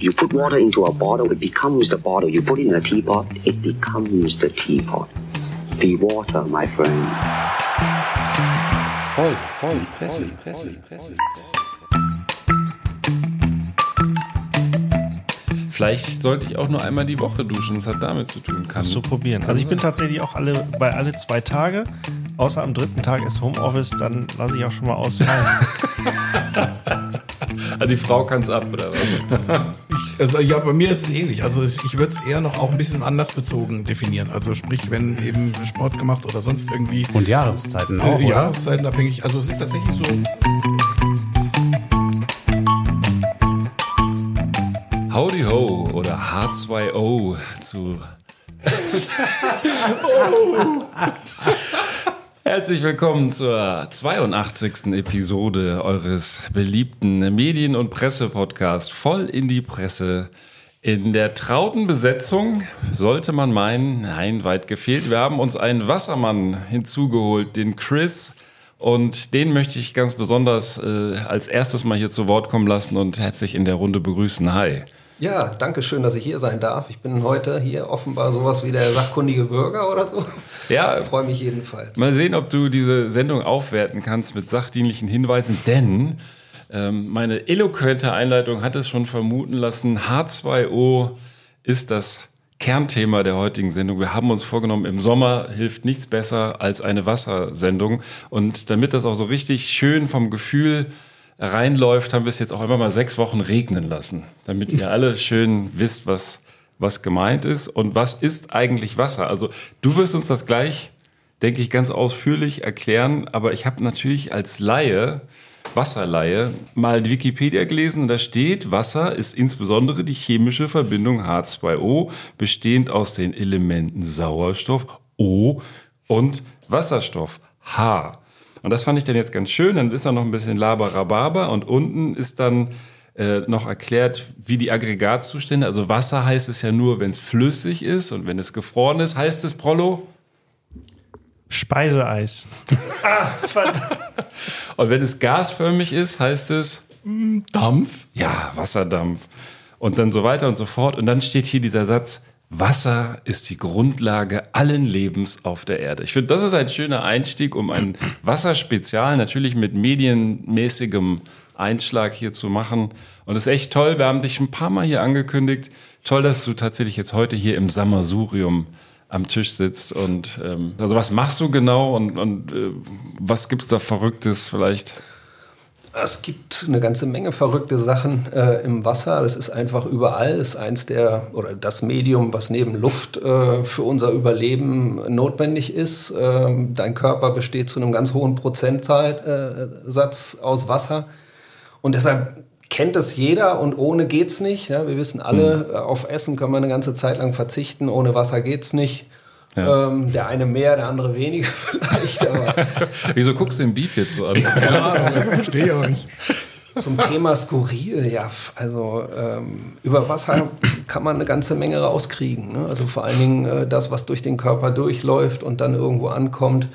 You put water into a bottle, it becomes the bottle. You put it in a teapot, it becomes the teapot. Be water, my friend. Voll, voll, die Presse, die Presse, die Presse. Vielleicht sollte ich auch nur einmal die Woche duschen. Das hat damit zu tun. Kannst du probieren. Also ich bin tatsächlich auch alle bei alle zwei Tage. Außer am dritten Tag ist Homeoffice, dann lasse ich auch schon mal ausfallen. also die Frau kann es ab, oder was? Ich, also ja, bei mir ist es ähnlich. Also ich würde es eher noch auch ein bisschen anders bezogen definieren. Also sprich, wenn eben Sport gemacht oder sonst irgendwie. Und Jahreszeiten auch. Äh, Jahreszeiten abhängig. Also es ist tatsächlich so. Howdy Ho oder H2O zu. Herzlich willkommen zur 82. Episode eures beliebten Medien- und Presse-Podcasts Voll in die Presse. In der trauten Besetzung sollte man meinen, nein, weit gefehlt. Wir haben uns einen Wassermann hinzugeholt, den Chris. Und den möchte ich ganz besonders äh, als erstes mal hier zu Wort kommen lassen und herzlich in der Runde begrüßen. Hi. Ja, danke schön, dass ich hier sein darf. Ich bin heute hier offenbar sowas wie der sachkundige Bürger oder so. Ja, freue mich jedenfalls. Mal sehen, ob du diese Sendung aufwerten kannst mit sachdienlichen Hinweisen, denn ähm, meine eloquente Einleitung hat es schon vermuten lassen. H2O ist das Kernthema der heutigen Sendung. Wir haben uns vorgenommen, im Sommer hilft nichts besser als eine Wassersendung. Und damit das auch so richtig schön vom Gefühl reinläuft, haben wir es jetzt auch einfach mal sechs Wochen regnen lassen, damit ihr alle schön wisst, was, was gemeint ist und was ist eigentlich Wasser. Also du wirst uns das gleich, denke ich, ganz ausführlich erklären, aber ich habe natürlich als Laie, Wasserlaie, mal die Wikipedia gelesen und da steht, Wasser ist insbesondere die chemische Verbindung H2O, bestehend aus den Elementen Sauerstoff O und Wasserstoff H. Und das fand ich dann jetzt ganz schön. Dann ist da noch ein bisschen Laber-Rhabarber und unten ist dann äh, noch erklärt, wie die Aggregatzustände, also Wasser heißt es ja nur, wenn es flüssig ist und wenn es gefroren ist, heißt es Prollo? Speiseeis. ah. Und wenn es gasförmig ist, heißt es Dampf. Ja, Wasserdampf. Und dann so weiter und so fort. Und dann steht hier dieser Satz, Wasser ist die Grundlage allen Lebens auf der Erde. Ich finde, das ist ein schöner Einstieg, um ein Wasserspezial natürlich mit medienmäßigem Einschlag hier zu machen. Und das ist echt toll. Wir haben dich ein paar Mal hier angekündigt. Toll, dass du tatsächlich jetzt heute hier im Sammelsurium am Tisch sitzt. Und ähm, also was machst du genau und, und äh, was gibt's da Verrücktes vielleicht? Es gibt eine ganze Menge verrückte Sachen äh, im Wasser. Das ist einfach überall. Das ist eins der oder das Medium, was neben Luft äh, für unser Überleben notwendig ist. Ähm, dein Körper besteht zu einem ganz hohen Prozentsatz äh, aus Wasser. Und deshalb kennt es jeder und ohne geht's nicht. Ja, wir wissen alle, mhm. auf Essen können wir eine ganze Zeit lang verzichten. Ohne Wasser geht's nicht. Ja. Ähm, der eine mehr, der andere weniger vielleicht. Wieso guckst du den Beef jetzt so an? ja, das verstehe ich auch nicht. Zum Thema skurril, ja, also ähm, über Wasser kann man eine ganze Menge rauskriegen. Ne? Also vor allen Dingen äh, das, was durch den Körper durchläuft und dann irgendwo ankommt.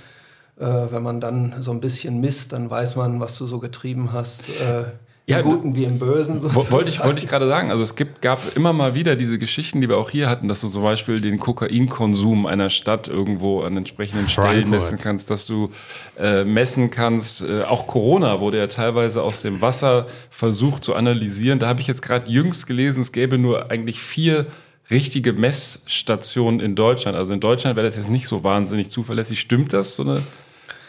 Äh, wenn man dann so ein bisschen misst, dann weiß man, was du so getrieben hast. Äh, ja, Im Guten wie im Bösen. Sozusagen. Wollte ich, wollte ich gerade sagen. Also es gibt, gab immer mal wieder diese Geschichten, die wir auch hier hatten, dass du zum Beispiel den Kokainkonsum einer Stadt irgendwo an entsprechenden Stellen messen kannst, dass du äh, messen kannst. Äh, auch Corona wurde ja teilweise aus dem Wasser versucht zu analysieren. Da habe ich jetzt gerade jüngst gelesen, es gäbe nur eigentlich vier richtige Messstationen in Deutschland. Also in Deutschland wäre das jetzt nicht so wahnsinnig zuverlässig. Stimmt das, so eine,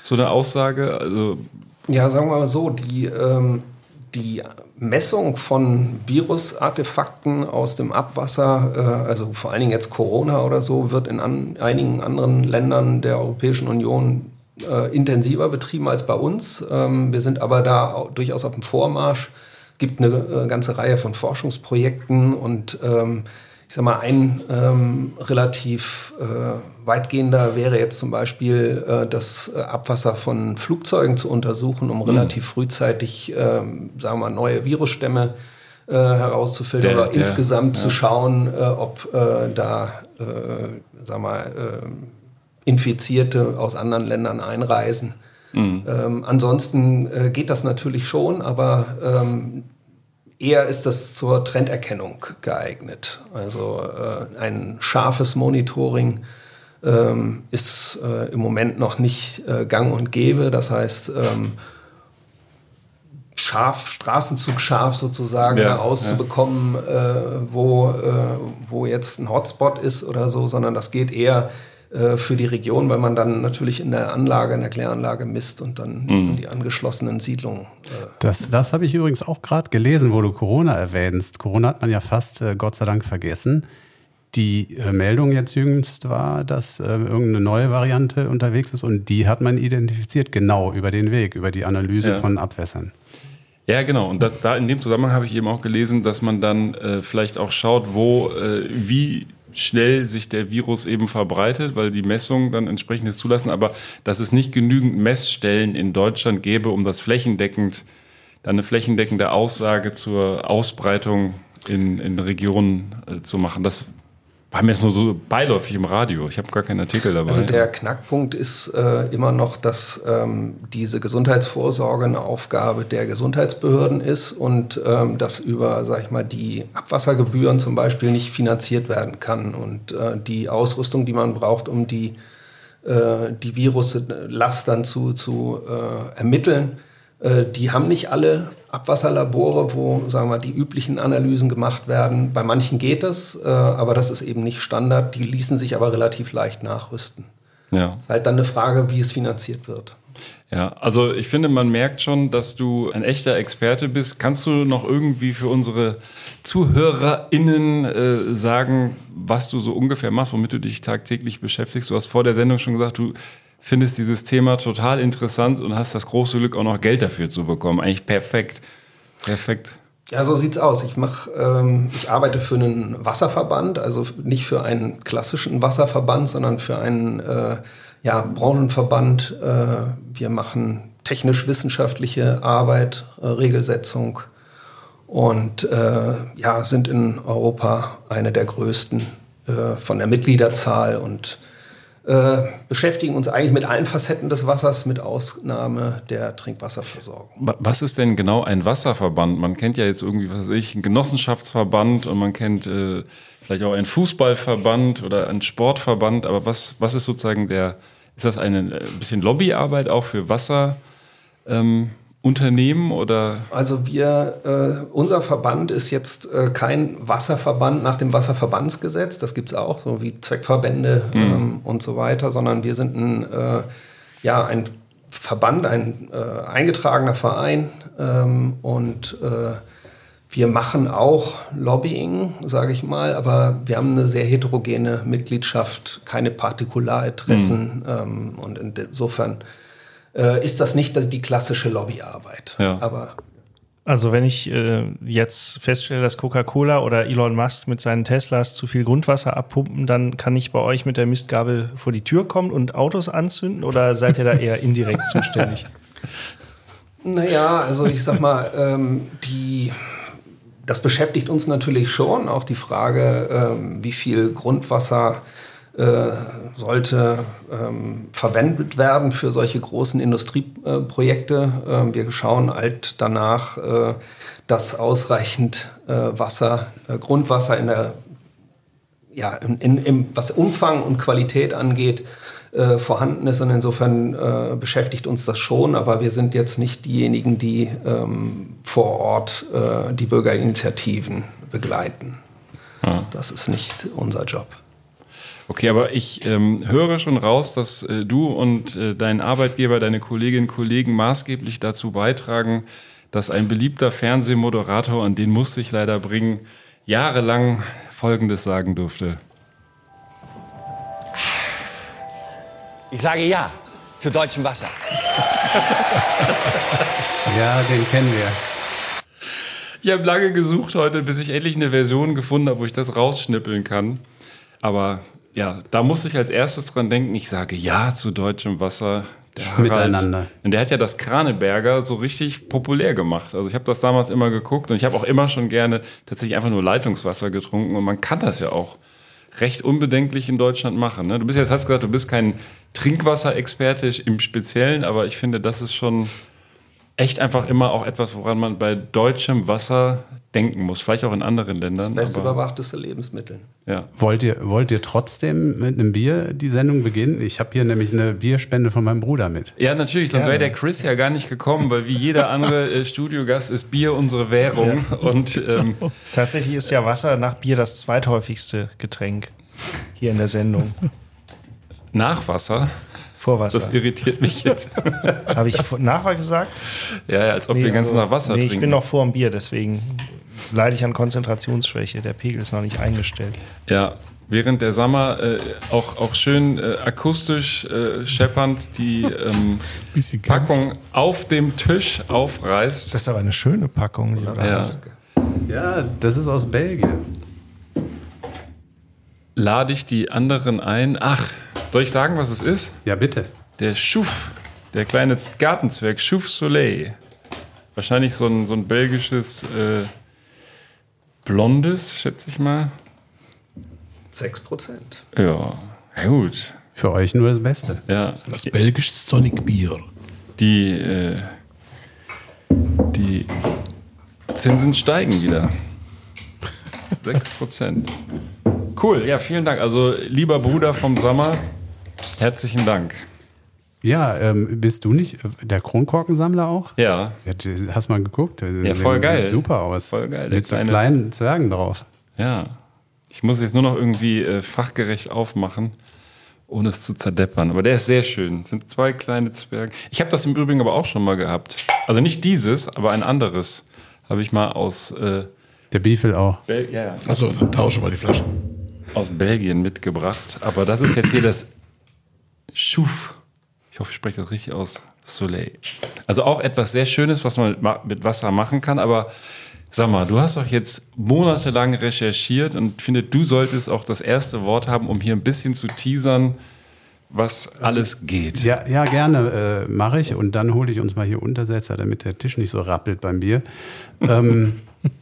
so eine Aussage? Also ja, sagen wir mal so, die ähm die Messung von Virusartefakten aus dem Abwasser, äh, also vor allen Dingen jetzt Corona oder so, wird in an, einigen anderen Ländern der Europäischen Union äh, intensiver betrieben als bei uns. Ähm, wir sind aber da durchaus auf dem Vormarsch. Gibt eine äh, ganze Reihe von Forschungsprojekten und ähm, ich sag mal, ein ähm, relativ äh, weitgehender wäre jetzt zum Beispiel äh, das äh, Abwasser von Flugzeugen zu untersuchen, um mhm. relativ frühzeitig, ähm, sagen wir mal, neue Virusstämme äh, herauszufiltern der, oder der, insgesamt ja. zu schauen, äh, ob äh, da, äh, sagen wir mal, Infizierte aus anderen Ländern einreisen. Mhm. Ähm, ansonsten geht das natürlich schon, aber ähm, eher ist das zur Trenderkennung geeignet. Also äh, ein scharfes Monitoring ähm, ist äh, im Moment noch nicht äh, gang und gäbe. Das heißt, ähm, scharf, Straßenzug scharf sozusagen Ja, auszubekommen, äh, wo, äh, wo jetzt ein Hotspot ist oder so, sondern das geht eher äh, für die Region, weil man dann natürlich in der Anlage, in der Kläranlage misst und dann in die angeschlossenen Siedlungen. Äh, Das, das habe ich übrigens auch gerade gelesen, wo du Corona erwähnst. Corona hat man ja fast äh, Gott sei Dank vergessen. Die äh, Meldung jetzt jüngst war, dass äh, irgendeine neue Variante unterwegs ist und die hat man identifiziert, genau über den Weg, über die Analyse Ja. von Abwässern. Ja, genau. Und das, da in dem Zusammenhang habe ich eben auch gelesen, dass man dann äh, vielleicht auch schaut, wo, äh, wie schnell sich der Virus eben verbreitet, weil die Messungen dann entsprechendes zulassen, aber dass es nicht genügend Messstellen in Deutschland gäbe, um das flächendeckend, dann eine flächendeckende Aussage zur Ausbreitung in, in Regionen äh, zu machen. Das war mir jetzt nur so beiläufig im Radio. Ich habe gar keinen Artikel dabei. Also der Knackpunkt ist äh, immer noch, dass ähm, diese Gesundheitsvorsorge eine Aufgabe der Gesundheitsbehörden ist und ähm, dass über, sag ich mal, die Abwassergebühren zum Beispiel nicht finanziert werden kann und äh, die Ausrüstung, die man braucht, um die äh, die Viruslast dann zu, zu äh, ermitteln. Äh, die haben nicht alle Abwasserlabore, wo sagen wir, die üblichen Analysen gemacht werden. Bei manchen geht es, äh, aber das ist eben nicht Standard. Die ließen sich aber relativ leicht nachrüsten. ja. Ist halt dann eine Frage, wie es finanziert wird. Ja, also ich finde, man merkt schon, dass du ein echter Experte bist. Kannst du noch irgendwie für unsere ZuhörerInnen äh, sagen, was du so ungefähr machst, womit du dich tagtäglich beschäftigst? Du hast vor der Sendung schon gesagt, du findest dieses Thema total interessant und hast das große Glück, auch noch Geld dafür zu bekommen. Eigentlich perfekt. Perfekt. Ja, so sieht's aus. Ich mach, ähm, ich arbeite für einen Wasserverband, also nicht für einen klassischen Wasserverband, sondern für einen äh, ja, Branchenverband. Äh, wir machen technisch-wissenschaftliche Arbeit, äh, Regelsetzung und äh, ja, sind in Europa eine der größten äh, von der Mitgliederzahl und äh, beschäftigen uns eigentlich mit allen Facetten des Wassers, mit Ausnahme der Trinkwasserversorgung. Wa- Was ist denn genau ein Wasserverband? Man kennt ja jetzt irgendwie, was weiß ich, einen Genossenschaftsverband und man kennt äh, vielleicht auch einen Fußballverband oder einen Sportverband, aber was, was ist sozusagen der, ist das eine äh, bisschen Lobbyarbeit auch für Wasserunternehmen ähm, Unternehmen oder? Also wir, äh, unser Verband ist jetzt äh, kein Wasserverband nach dem Wasserverbandsgesetz, das gibt's auch, so wie Zweckverbände ähm, und so weiter, sondern wir sind ein, äh, ja, ein Verband, ein äh, eingetragener Verein ähm, und äh, wir machen auch Lobbying, sage ich mal, aber wir haben eine sehr heterogene Mitgliedschaft, keine Partikularinteressen ähm, und insofern äh, ist das nicht die klassische Lobbyarbeit. Ja. Aber Also wenn ich äh, jetzt feststelle, dass Coca-Cola oder Elon Musk mit seinen Teslas zu viel Grundwasser abpumpen, dann kann ich bei euch mit der Mistgabel vor die Tür kommen und Autos anzünden oder seid ihr da eher indirekt zuständig? Naja, also ich sag mal, ähm, die, das beschäftigt uns natürlich schon, auch die Frage, ähm, wie viel Grundwasser äh, sollte ähm, verwendet werden für solche großen Industrieprojekte. Ähm, wir schauen halt danach, äh, dass ausreichend äh, Wasser, äh, Grundwasser in der ja, in, in, im, was Umfang und Qualität angeht, äh, vorhanden ist. Und insofern äh, beschäftigt uns das schon, aber wir sind jetzt nicht diejenigen, die ähm, vor Ort äh, die Bürgerinitiativen begleiten. Ja. Das ist nicht unser Job. Okay, aber ich ähm, höre schon raus, dass äh, du und äh, dein Arbeitgeber, deine Kolleginnen und Kollegen maßgeblich dazu beitragen, dass ein beliebter Fernsehmoderator, an den musste ich leider bringen, jahrelang Folgendes sagen durfte. Ich sage ja zu deutschem Wasser. Ja, den kennen wir. Ich habe lange gesucht heute, bis ich endlich eine Version gefunden habe, wo ich das rausschnippeln kann. Aber ja, da musste ich als erstes dran denken, ich sage ja zu deutschem Wasser. Der Harald- Miteinander. Und der hat ja das Kraneberger so richtig populär gemacht. Also ich habe das damals immer geguckt und ich habe auch immer schon gerne tatsächlich einfach nur Leitungswasser getrunken. Und man kann das ja auch recht unbedenklich in Deutschland machen. Ne? Du bist jetzt, hast gesagt, du bist kein Trinkwasserexperte im Speziellen, aber ich finde, das ist schon echt einfach immer auch etwas, woran man bei deutschem Wasser denken muss. Vielleicht auch in anderen Ländern. Best aber, überwachteste Lebensmittel. ja. Wollt ihr, wollt ihr trotzdem mit einem Bier die Sendung beginnen? Ich habe hier nämlich eine Bierspende von meinem Bruder mit. ja, natürlich, sonst wäre der Chris ja gar nicht gekommen, weil wie jeder andere äh, Studiogast ist Bier unsere Währung. Und ähm, Tatsächlich ist ja Wasser nach Bier das zweithäufigste Getränk hier in der Sendung. Nachwasser, Vor Wasser. das irritiert mich jetzt. Habe ich nachher gesagt? ja, ja, als ob wir ganz also- nach Wasser nee, trinken. ich bin noch vor dem Bier, deswegen leide ich an Konzentrationsschwäche. Der Pegel ist noch nicht eingestellt. Ja, während der Sommer äh, auch, auch schön äh, akustisch äh, scheppernd die ähm. Packung auf dem Tisch aufreißt. Das ist aber eine schöne Packung. Die du da Ja. Ja, das ist aus Belgien. Lade ich die anderen ein. Ach, soll ich sagen, was es ist? Ja, bitte. Der Schuf, der kleine Gartenzwerg, Schuf Soleil. Wahrscheinlich so ein, so ein belgisches äh, blondes, schätze ich mal. 6 Prozent. Ja, ja gut. Für euch nur das Beste. Ja, Das belgische Sonic Bier. die, äh, die Zinsen steigen wieder. 6%. Cool, ja, vielen Dank. Also, lieber Bruder vom Sommer, herzlichen Dank. Ja, ähm, bist du nicht der Kronkorkensammler auch? Ja, Ja, du- hast mal geguckt? Ja, voll geil. Sieht super aus. Voll geil, Mit so kleine- kleinen Zwergen drauf. ja. Ich muss jetzt nur noch irgendwie äh, fachgerecht aufmachen, ohne es zu zerdeppern. Aber der ist sehr schön. Es sind zwei kleine Zwerge. Ich habe das im Übrigen aber auch schon mal gehabt. Also nicht dieses, aber ein anderes habe ich mal aus, äh, Der Beefel auch. Bel ja, ja. Achso, dann tauschen wir die Flaschen. aus Belgien mitgebracht. Aber das ist jetzt hier das Schuf. Ich hoffe, ich spreche das richtig aus. Soleil. Also auch etwas sehr Schönes, was man mit, Wasser machen kann. Aber sag mal, du hast doch jetzt monatelang recherchiert und finde, du solltest auch das erste Wort haben, um hier ein bisschen zu teasern, was alles geht. Ja, ja gerne äh, mache ich. Und dann hole ich uns mal hier Untersetzer, damit der Tisch nicht so rappelt beim Bier. ähm,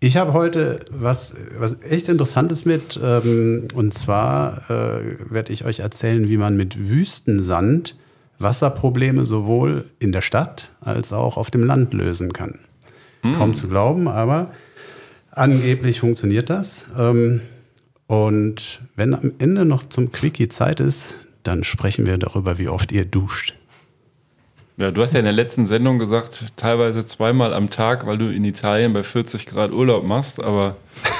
ich habe heute was, was echt Interessantes mit. Ähm, und zwar äh, werde ich euch erzählen, wie man mit Wüstensand Wasserprobleme sowohl in der Stadt als auch auf dem Land lösen kann. Kaum zu glauben, aber angeblich funktioniert das. Ähm, und wenn am Ende noch zum Quickie Zeit ist, dann sprechen wir darüber, wie oft ihr duscht. Ja, du hast ja in der letzten Sendung gesagt, teilweise zweimal am Tag, weil du in Italien bei 40 Grad Urlaub machst, aber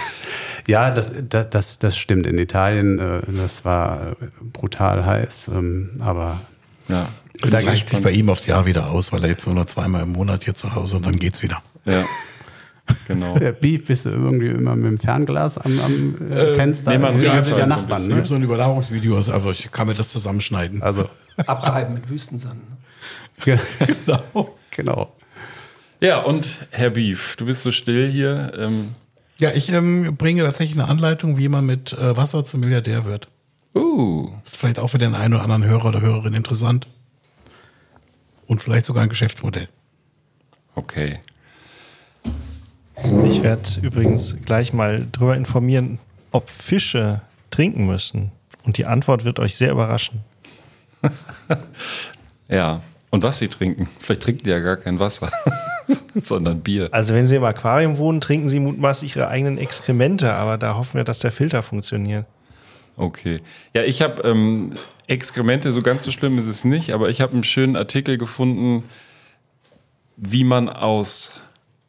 Ja, das, das, das, stimmt. In Italien, äh, das war äh, brutal heiß, ähm, aber ja. Das gleicht sich bei ihm aufs Jahr wieder aus, weil er jetzt nur noch zweimal im Monat hier zu Hause und dann geht's wieder. Ja, genau. der Beef bist du irgendwie immer mit dem Fernglas am, am äh, Fenster. nee, man wie riecht so schon der Nachbarn, Ich ne? habe so ein Überdauerungsvideo, also einfach, ich kann mir das zusammenschneiden. Also, Abreiben mit Wüstensand. genau. genau. Ja, und Herr Beef, du bist so still hier. Ähm, Ja, ich ähm, bringe tatsächlich eine Anleitung, wie man mit äh, Wasser zum Milliardär wird. uh, Ist vielleicht auch für den einen oder anderen Hörer oder Hörerin interessant. Und vielleicht sogar ein Geschäftsmodell. okay. Ich werde übrigens gleich mal darüber informieren, ob Fische trinken müssen. Und die Antwort wird euch sehr überraschen. Ja. Und was sie trinken. Vielleicht trinken die ja gar kein Wasser, sondern Bier. Also wenn sie im Aquarium wohnen, trinken sie mutmaßlich ihre eigenen Exkremente, aber da hoffen wir, dass der Filter funktioniert. Okay. Ja, ich habe ähm, Exkremente, so ganz so schlimm ist es nicht, aber ich habe einen schönen Artikel gefunden, wie man aus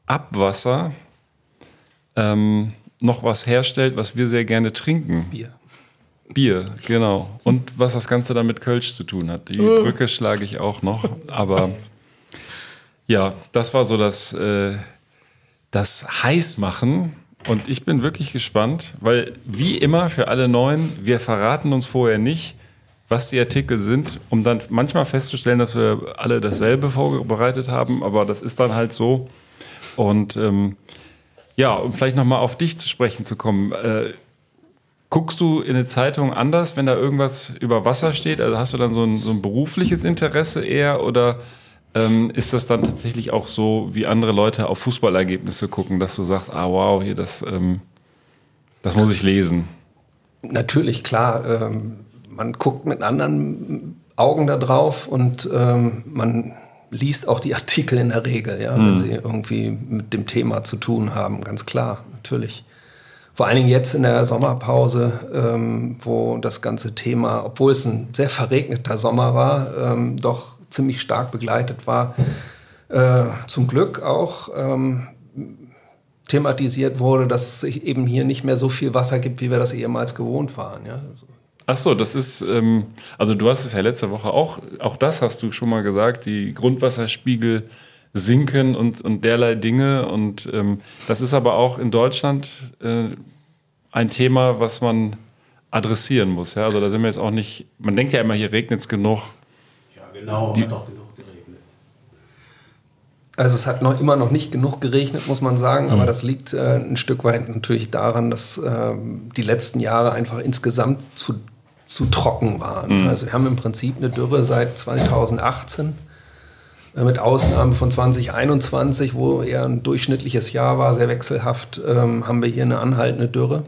Abwasser ähm, noch was herstellt, was wir sehr gerne trinken. Bier. Bier, genau. Und was das Ganze dann mit Kölsch zu tun hat. Die Brücke schlage ich auch noch. Aber ja, das war so das, äh, das Heißmachen. Und ich bin wirklich gespannt, weil wie immer für alle Neuen, wir verraten uns vorher nicht, was die Artikel sind, um dann manchmal festzustellen, dass wir alle dasselbe vorbereitet haben. Aber das ist dann halt so. Und ähm, ja, um vielleicht nochmal auf dich zu sprechen zu kommen. Äh, Guckst du in eine Zeitung anders, wenn da irgendwas über Wasser steht? Also hast du dann so ein, so ein berufliches Interesse eher oder ähm, ist das dann tatsächlich auch so, wie andere Leute auf Fußballergebnisse gucken, dass du sagst, ah wow, hier das, ähm, das muss ich lesen? Natürlich, klar. Ähm, man guckt mit anderen Augen da drauf und ähm, man liest auch die Artikel in der Regel, ja, wenn sie irgendwie mit dem Thema zu tun haben, ganz klar, natürlich. Vor allen Dingen jetzt in der Sommerpause, ähm, wo das ganze Thema, obwohl es ein sehr verregneter Sommer war, ähm, doch ziemlich stark begleitet war. Äh, zum Glück auch ähm, thematisiert wurde, dass es eben hier nicht mehr so viel Wasser gibt, wie wir das ehemals gewohnt waren. Ja? Also, Ach so, das ist, ähm, also du hast es ja letzte Woche auch, auch das hast du schon mal gesagt, die Grundwasserspiegel sinken und, und derlei Dinge. Und ähm, das ist aber auch in Deutschland äh, ein Thema, was man adressieren muss. Ja? Also da sind wir jetzt auch nicht, man denkt ja immer, hier regnet es genug. Ja, genau, Die- hat auch genug geregnet. Also es hat noch immer noch nicht genug geregnet, muss man sagen, aber das liegt äh, ein Stück weit natürlich daran, dass ähm, die letzten Jahre einfach insgesamt zu, zu trocken waren. Also wir haben im Prinzip eine Dürre seit 2018, äh, mit Ausnahme von 2021, wo eher ein durchschnittliches Jahr war, sehr wechselhaft, ähm, haben wir hier eine anhaltende Dürre.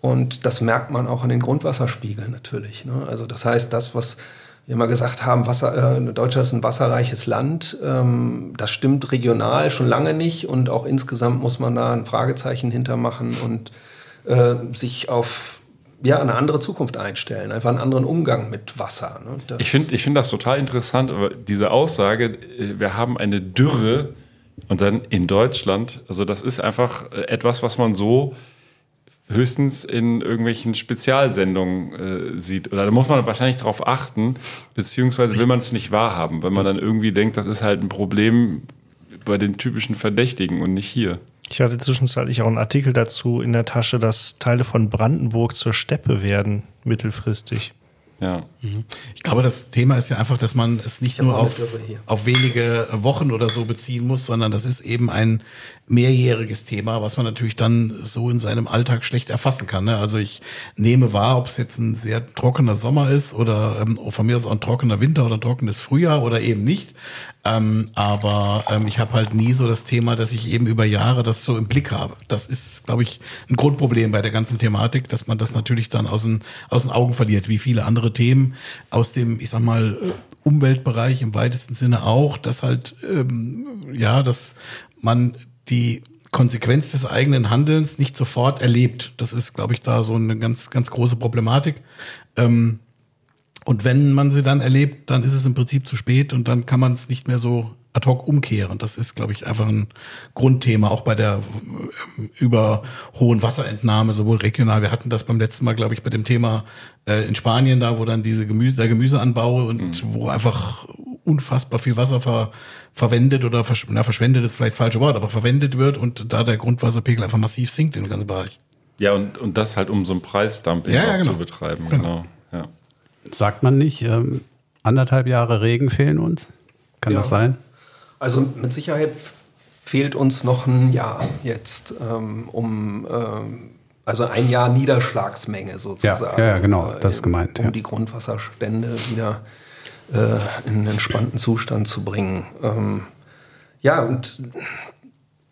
Und das merkt man auch an den Grundwasserspiegeln natürlich. Ne? Also das heißt, das, was wir mal gesagt haben, Wasser, äh, Deutschland ist ein wasserreiches Land, ähm, das stimmt regional schon lange nicht und auch insgesamt muss man da ein Fragezeichen hintermachen und äh, sich auf ja, eine andere Zukunft einstellen, einfach einen anderen Umgang mit Wasser. Ne? Ich finde ich find das total interessant, aber diese Aussage, äh, wir haben eine Dürre und dann in Deutschland, also das ist einfach äh, etwas, was man so höchstens in irgendwelchen Spezialsendungen äh, sieht. Oder da muss man wahrscheinlich darauf achten, beziehungsweise will man es nicht wahrhaben, wenn man dann irgendwie denkt, das ist halt ein Problem bei den typischen Verdächtigen und nicht hier. Ich hatte zwischenzeitlich auch einen Artikel dazu in der Tasche, dass Teile von Brandenburg zur Steppe werden, mittelfristig. Ja. Ich glaube, das Thema ist ja einfach, dass man es nicht nur auf, auf wenige Wochen oder so beziehen muss, sondern das ist eben ein mehrjähriges Thema, was man natürlich dann so in seinem Alltag schlecht erfassen kann. Ne? Also ich nehme wahr, ob es jetzt ein sehr trockener Sommer ist oder ähm, von mir aus auch ein trockener Winter oder ein trockenes Frühjahr oder eben nicht. Ähm, aber ähm, ich habe halt nie so das Thema, dass ich eben über Jahre das so im Blick habe. Das ist, glaube ich, ein Grundproblem bei der ganzen Thematik, dass man das natürlich dann aus den, aus den Augen verliert, wie viele andere Themen aus dem, ich sag mal, äh, Umweltbereich im weitesten Sinne auch, dass halt, ähm, ja, dass man die Konsequenz des eigenen Handelns nicht sofort erlebt. Das ist, glaube ich, da so eine ganz, ganz große Problematik. Ähm, und wenn man sie dann erlebt, dann ist es im Prinzip zu spät und dann kann man es nicht mehr so ad hoc umkehren. Das ist, glaube ich, einfach ein Grundthema, auch bei der ähm, über hohen Wasserentnahme, sowohl regional. Wir hatten das beim letzten Mal, glaube ich, bei dem Thema äh, in Spanien da, wo dann diese Gemüse, der Gemüseanbau und wo einfach unfassbar viel Wasser ver, verwendet oder versch na, verschwendet ist vielleicht das falsche Wort, aber verwendet wird und da der Grundwasserpegel einfach massiv sinkt im ganzen Bereich. Ja, und, und das halt um so ein Preisdumping Ja, ja, genau. zu betreiben. Genau. Genau. Ja. Sagt man nicht, ähm, anderthalb Jahre Regen fehlen uns? Kann Ja. das sein? Also mit Sicherheit fehlt uns noch ein Jahr jetzt, ähm, um ähm, also ein Jahr Niederschlagsmenge sozusagen. Ja, ja, genau, das ist äh, gemeint, Um ja. die Grundwasserstände wieder äh, in einen entspannten Zustand zu bringen. Ähm, ja, und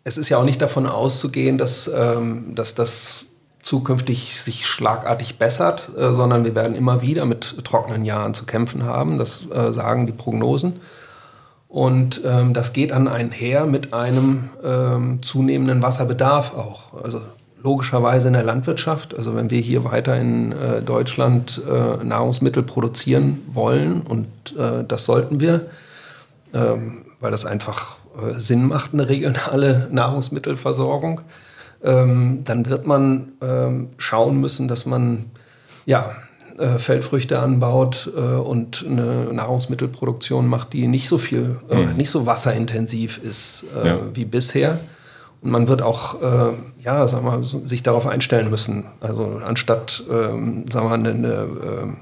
es ist ja auch nicht davon auszugehen, dass, ähm, dass das zukünftig sich schlagartig bessert, äh, sondern wir werden immer wieder mit trockenen Jahren zu kämpfen haben. Das äh, sagen die Prognosen. Und ähm, das geht dann einher mit einem ähm, zunehmenden Wasserbedarf auch. Also logischerweise in der Landwirtschaft. Also wenn wir hier weiter in äh, Deutschland äh, Nahrungsmittel produzieren wollen und äh, das sollten wir, ähm, weil das einfach äh, Sinn macht, eine regionale Nahrungsmittelversorgung, ähm, dann wird man ähm, schauen müssen, dass man ja, äh, Feldfrüchte anbaut äh, und eine Nahrungsmittelproduktion macht, die nicht so viel, äh, nicht so wasserintensiv ist Ja. wie bisher. Und man wird auch, äh, ja, sagen wir, so- sich darauf einstellen müssen. Also anstatt, ähm, sagen wir, eine, eine ähm,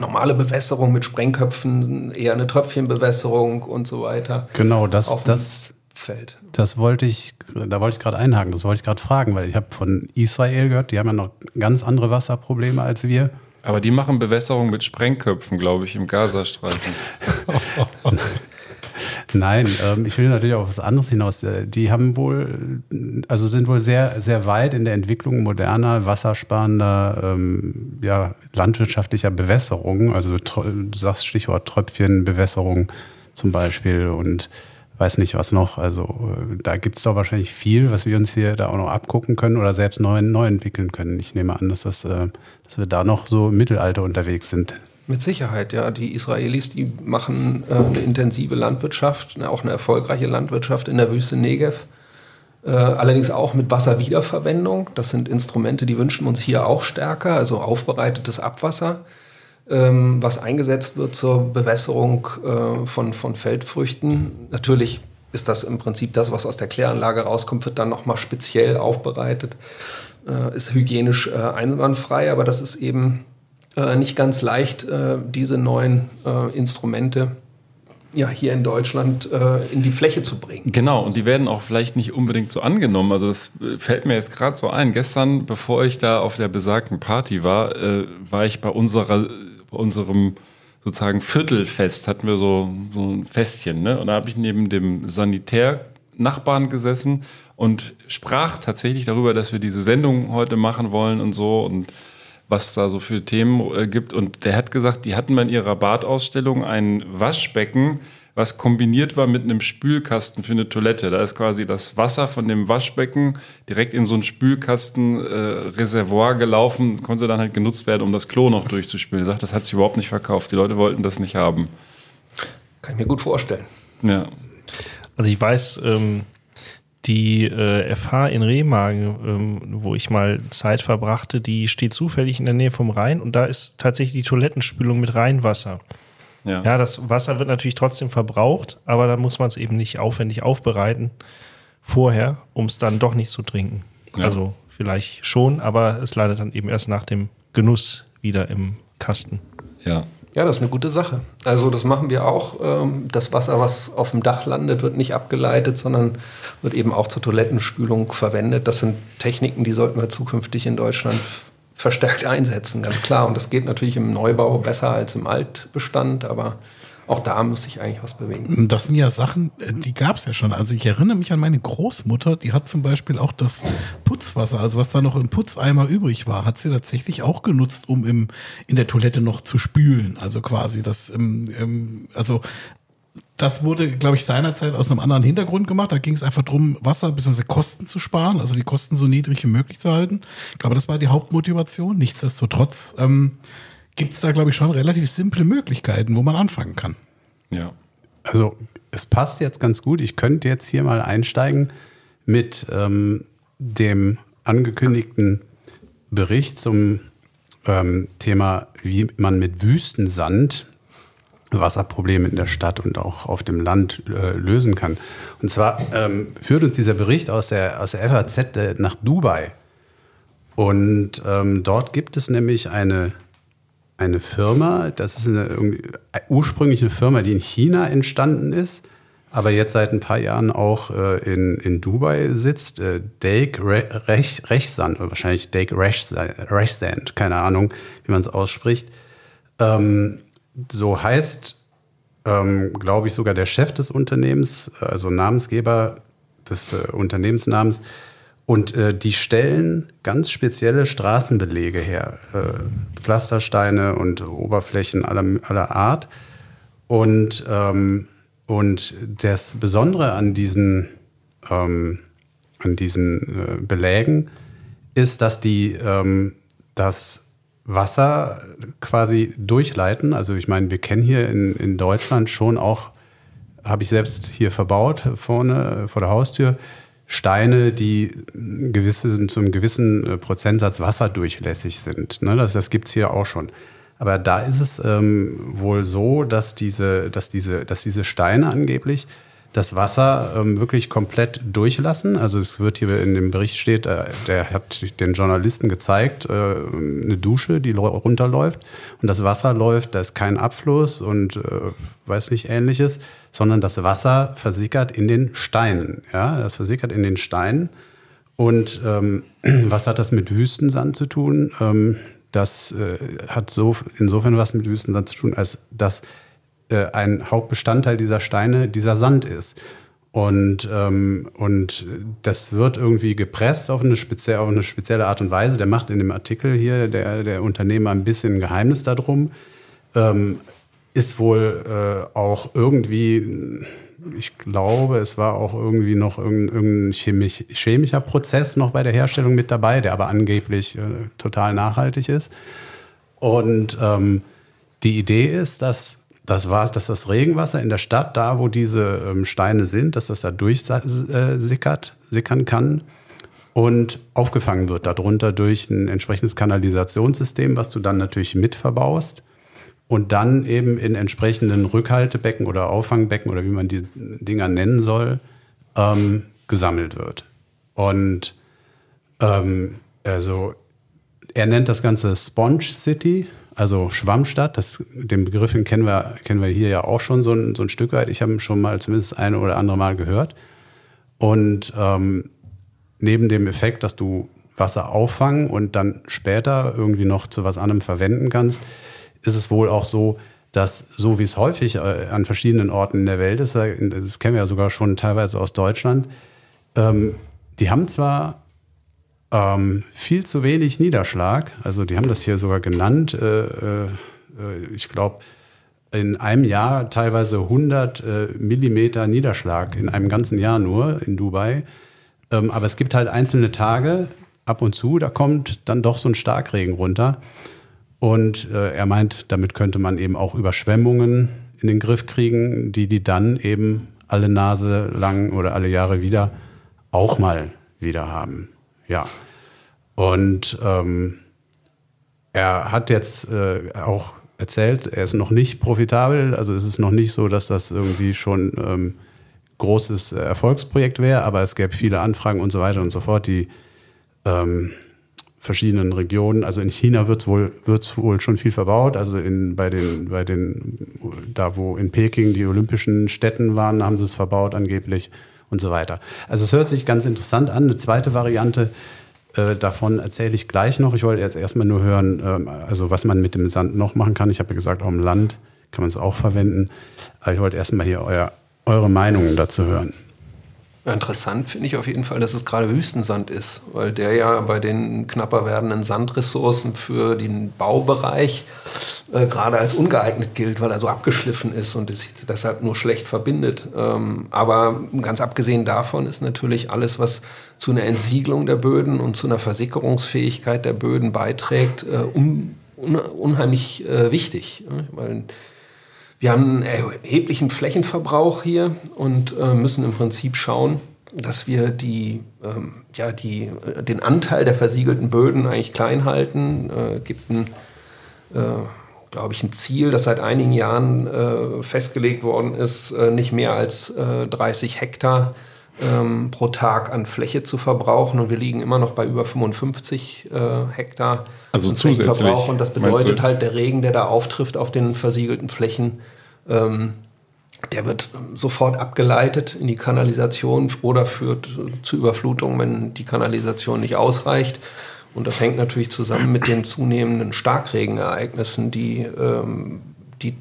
normale Bewässerung mit Sprengköpfen, eher eine Tröpfchenbewässerung und so weiter. Genau, das, das, Feld. das wollte ich, da wollte ich gerade einhaken, das wollte ich gerade fragen, weil ich habe von Israel gehört, die haben ja noch ganz andere Wasserprobleme als wir. Aber die machen Bewässerung mit Sprengköpfen, glaube ich, im Gazastreifen. Nein, ähm, ich will natürlich auf was anderes hinaus. Äh, Die haben wohl, also sind wohl sehr, sehr weit in der Entwicklung moderner, wassersparender, ähm, ja, landwirtschaftlicher Bewässerung. Also du sagst Stichwort Tröpfchenbewässerung. zum Beispiel und weiß nicht was noch. Also äh, da gibt es doch wahrscheinlich viel, was wir uns hier da auch noch abgucken können oder selbst neu, neu entwickeln können. Ich nehme an, dass, das, äh, dass wir da noch so im Mittelalter unterwegs sind. Mit Sicherheit, ja. Die Israelis, die machen äh, eine intensive Landwirtschaft, ne, auch eine erfolgreiche Landwirtschaft in der Wüste Negev. Äh, allerdings auch mit Wasserwiederverwendung. Das sind Instrumente, die wünschen wir uns hier auch stärker, also aufbereitetes Abwasser, ähm, was eingesetzt wird zur Bewässerung äh, von, von Feldfrüchten. Natürlich ist das im Prinzip das, was aus der Kläranlage rauskommt, wird dann nochmal speziell aufbereitet. Äh, ist hygienisch äh, einwandfrei, aber das ist eben äh, nicht ganz leicht, äh, diese neuen äh, Instrumente ja, hier in Deutschland äh, in die Fläche zu bringen. Genau, und die werden auch vielleicht nicht unbedingt so angenommen. Also das fällt mir jetzt gerade so ein. Gestern, bevor ich da auf der besagten Party war, äh, war ich bei unserer, bei unserem sozusagen Viertelfest, hatten wir so, so ein Festchen, ne? Und da habe ich neben dem Sanitärnachbarn gesessen und sprach tatsächlich darüber, dass wir diese Sendung heute machen wollen und so und was da so für Themen äh, gibt. Und der hat gesagt, die hatten in ihrer Badausstellung ein Waschbecken, was kombiniert war mit einem Spülkasten für eine Toilette. Da ist quasi das Wasser von dem Waschbecken direkt in so ein Spülkasten-Reservoir äh, gelaufen, konnte dann halt genutzt werden, um das Klo noch durchzuspülen. Er sagt, das hat sich überhaupt nicht verkauft. Die Leute wollten das nicht haben. Kann ich mir gut vorstellen. Ja. Also ich weiß, ähm, die äh, FH in Remagen, ähm, wo ich mal Zeit verbrachte, die steht zufällig in der Nähe vom Rhein und da ist tatsächlich die Toilettenspülung mit Rheinwasser. Ja. Ja, das Wasser wird natürlich trotzdem verbraucht, aber da muss man es eben nicht aufwendig aufbereiten vorher, um es dann doch nicht zu trinken. Ja. Also vielleicht schon, aber es leidet dann eben erst nach dem Genuss wieder im Kasten. ja. Ja, das ist eine gute Sache. Also das machen wir auch. Ähm, Das Wasser, was auf dem Dach landet, wird nicht abgeleitet, sondern wird eben auch zur Toilettenspülung verwendet. Das sind Techniken, die sollten wir zukünftig in Deutschland verstärkt einsetzen, ganz klar. Und das geht natürlich im Neubau besser als im Altbestand, aber auch da muss sich eigentlich was bewegen. Das sind ja Sachen, äh, die gab es ja schon. Also ich erinnere mich an meine Großmutter, die hat zum Beispiel auch das Putzwasser, also was da noch im Putzeimer übrig war, hat sie tatsächlich auch genutzt, um im, in der Toilette noch zu spülen. Also quasi das, ähm, ähm, also das wurde, glaube ich, seinerzeit aus einem anderen Hintergrund gemacht. Da ging es einfach darum, Wasser bzw. Kosten zu sparen, also die Kosten so niedrig wie möglich zu halten. Ich glaube, das war die Hauptmotivation. Nichtsdestotrotz ähm, gibt es da, glaube ich, schon relativ simple Möglichkeiten, wo man anfangen kann. Ja. Also es passt jetzt ganz gut. Ich könnte jetzt hier mal einsteigen mit ähm, dem angekündigten Bericht zum ähm, Thema, wie man mit Wüstensand Wasserprobleme in der Stadt und auch auf dem Land äh, lösen kann. Und zwar ähm, führt uns dieser Bericht aus der, aus der FAZ äh, nach Dubai. Und ähm, dort gibt es nämlich eine, eine Firma, das ist eine, ursprünglich eine Firma, die in China entstanden ist, aber jetzt seit ein paar Jahren auch äh, in, in Dubai sitzt. Äh, Dake Re Rech Rechsand, oder wahrscheinlich Dake Rechsand, keine Ahnung, wie man es ausspricht. Ähm, so heißt, ähm, glaube ich, sogar der Chef des Unternehmens, also Namensgeber des äh, Unternehmensnamens. Und äh, die stellen ganz spezielle Straßenbelege her. Äh, Pflastersteine und Oberflächen aller, aller Art. Und, ähm, und das Besondere an diesen, ähm, an diesen äh, Belägen ist, dass die ähm, das Wasser quasi durchleiten. Also ich meine, wir kennen hier in, in Deutschland schon auch, habe ich selbst hier verbaut, vorne vor der Haustür, Steine, die gewisse, zu einem gewissen äh, Prozentsatz wasserdurchlässig sind. Ne? Das, das gibt es hier auch schon. Aber da ist es ähm, wohl so, dass diese, dass, diese, dass diese Steine angeblich das Wasser ähm, wirklich komplett durchlassen. Also es wird hier in dem Bericht steht, äh, der hat den Journalisten gezeigt, äh, eine Dusche, die runterläuft und das Wasser läuft, da ist kein Abfluss und äh, weiß nicht ähnliches, sondern das Wasser versickert in den Steinen. Ja, das versickert in den Steinen. Und ähm, was hat das mit Wüstensand zu tun? Ähm, das äh, hat so insofern was mit Wüstensand zu tun, als dass äh, ein Hauptbestandteil dieser Steine dieser Sand ist. Und, ähm, und das wird irgendwie gepresst auf eine, spezie auf eine spezielle Art und Weise. Der macht in dem Artikel hier, der, der Unternehmer, ein bisschen ein Geheimnis darum. Ähm, ist wohl äh, auch irgendwie, ich glaube, es war auch irgendwie noch irgendein, irgendein chemisch, chemischer Prozess noch bei der Herstellung mit dabei, der aber angeblich äh, total nachhaltig ist. Und ähm, die Idee ist, dass das war dass das Regenwasser in der Stadt, da wo diese ähm, Steine sind, dass das da durchsickert, sickern kann und aufgefangen wird darunter durch ein entsprechendes Kanalisationssystem, was du dann natürlich mit verbaust und dann eben in entsprechenden Rückhaltebecken oder Auffangbecken oder wie man die Dinger nennen soll, ähm, gesammelt wird. Und ähm, also er nennt das Ganze Sponge City, also Schwammstadt. Das, den Begriff kennen wir, kennen wir hier ja auch schon so ein, so ein Stück weit. Ich habe ihn schon mal zumindest ein oder andere Mal gehört. Und ähm, neben dem Effekt, dass du Wasser auffangen und dann später irgendwie noch zu was anderem verwenden kannst, ist es wohl auch so, dass so wie es häufig äh, an verschiedenen Orten in der Welt ist, äh, das kennen wir ja sogar schon teilweise aus Deutschland, ähm, die haben zwar ähm, viel zu wenig Niederschlag, also die haben das hier sogar genannt, äh, äh, ich glaube, in einem Jahr teilweise 100 äh, Millimeter Niederschlag in einem ganzen Jahr nur in Dubai. Ähm, aber es gibt halt einzelne Tage ab und zu, da kommt dann doch so ein Starkregen runter. Und äh, er meint, damit könnte man eben auch Überschwemmungen in den Griff kriegen, die die dann eben alle Nase lang oder alle Jahre wieder auch mal wieder haben. Ja. Und ähm, er hat jetzt äh, auch erzählt, er ist noch nicht profitabel. Also es ist noch nicht so, dass das irgendwie schon ähm, großes Erfolgsprojekt wäre, aber es gäbe viele Anfragen und so weiter und so fort, die ähm, verschiedenen Regionen. Also in China wird es wohl, wird's wohl schon viel verbaut. Also in, bei, den, bei den, da wo in Peking die olympischen Städten waren, haben sie es verbaut angeblich und so weiter. Also es hört sich ganz interessant an. Eine zweite Variante äh, davon erzähle ich gleich noch. Ich wollte jetzt erstmal nur hören, äh, also was man mit dem Sand noch machen kann. Ich habe ja gesagt, auch im Land kann man es auch verwenden. Aber ich wollte erstmal hier euer, eure Meinungen dazu hören. Interessant finde ich auf jeden Fall, dass es gerade Wüstensand ist, weil der ja bei den knapper werdenden Sandressourcen für den Baubereich äh, gerade als ungeeignet gilt, weil er so abgeschliffen ist und es deshalb nur schlecht verbindet. Ähm, aber ganz abgesehen davon ist natürlich alles, was zu einer Entsiegelung der Böden und zu einer Versickerungsfähigkeit der Böden beiträgt, äh, un, un, unheimlich äh, wichtig. Ne? Weil wir haben einen erheblichen Flächenverbrauch hier und äh, müssen im Prinzip schauen, dass wir die, ähm, ja, die, äh, den Anteil der versiegelten Böden eigentlich klein halten. Äh, gibt ein, äh, glaube ich, ein Ziel, das seit einigen Jahren äh, festgelegt worden ist, äh, nicht mehr als 30 Hektar ähm, pro Tag an Fläche zu verbrauchen. Und wir liegen immer noch bei über 55 Hektar. Also zusätzlich. Und das bedeutet halt, der Regen, der da auftrifft auf den versiegelten Flächen, ähm, der wird sofort abgeleitet in die Kanalisation oder führt zu Überflutungen, wenn die Kanalisation nicht ausreicht. Und das hängt natürlich zusammen mit den zunehmenden Starkregenereignissen, die, ähm, die,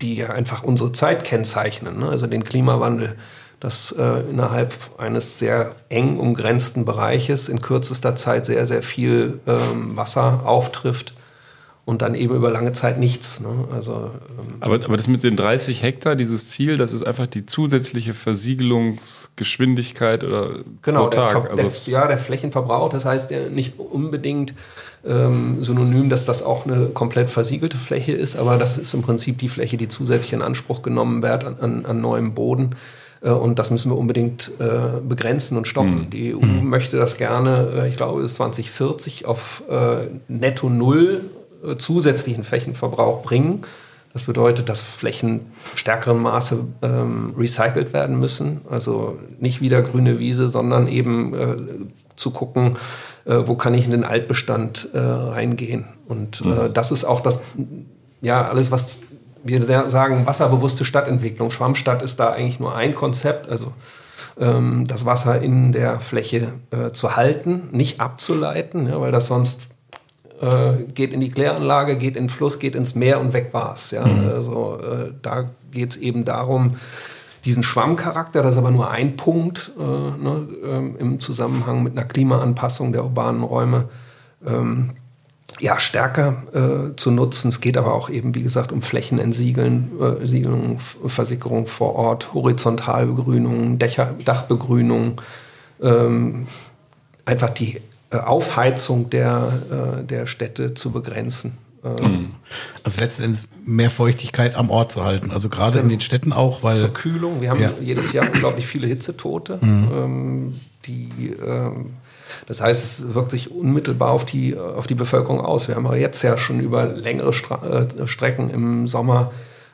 die einfach unsere Zeit kennzeichnen. Ne? Also den Klimawandel, dass äh, innerhalb eines sehr eng umgrenzten Bereiches in kürzester Zeit sehr, sehr viel ähm, Wasser auftrifft und dann eben über lange Zeit nichts. Ne? Also, ähm aber, aber das mit den 30 Hektar, dieses Ziel, das ist einfach die zusätzliche Versiegelungsgeschwindigkeit oder genau, pro Tag. Der, also der, ja, der Flächenverbrauch, das heißt ja nicht unbedingt ähm, synonym, dass das auch eine komplett versiegelte Fläche ist, aber das ist im Prinzip die Fläche, die zusätzlich in Anspruch genommen wird an, an, an neuem Boden. Äh, und das müssen wir unbedingt äh, begrenzen und stoppen. Mhm. Die EU mhm. möchte das gerne, äh, ich glaube, bis 2040 auf äh, netto Null äh, zusätzlichen Flächenverbrauch bringen. Das bedeutet, dass Flächen stärkerem Maße ähm, recycelt werden müssen. Also nicht wieder grüne Wiese, sondern eben zu gucken, wo kann ich in den Altbestand reingehen. Und mhm. das ist auch das, ja, alles, was wir sagen, wasserbewusste Stadtentwicklung. Schwammstadt ist da eigentlich nur ein Konzept. Also ähm, das Wasser in der Fläche äh, zu halten, nicht abzuleiten, ja, weil das sonst äh, geht in die Kläranlage, geht in den Fluss, geht ins Meer und weg war's. Ja? Mhm. Also äh, da geht es eben darum, diesen Schwammcharakter, das ist aber nur ein Punkt äh, ne, ähm, im Zusammenhang mit einer Klimaanpassung der urbanen Räume, ähm, ja, stärker äh, zu nutzen. Es geht aber auch eben, wie gesagt, um Flächenentsiegeln, äh, Siegelung, Versickerung vor Ort, Horizontalbegrünung, Dächer, Dachbegrünung, ähm, einfach die äh, Aufheizung der, äh, der Städte zu begrenzen. Ähm, Also letzten Endes mehr Feuchtigkeit am Ort zu halten. Also gerade in den Städten auch, weil zur Kühlung. Wir haben Ja. jedes Jahr unglaublich viele Hitzetote. Ähm, die, ähm, das heißt, es wirkt sich unmittelbar auf die, auf die Bevölkerung aus. Wir haben aber jetzt ja schon über längere Stra äh, Strecken im Sommer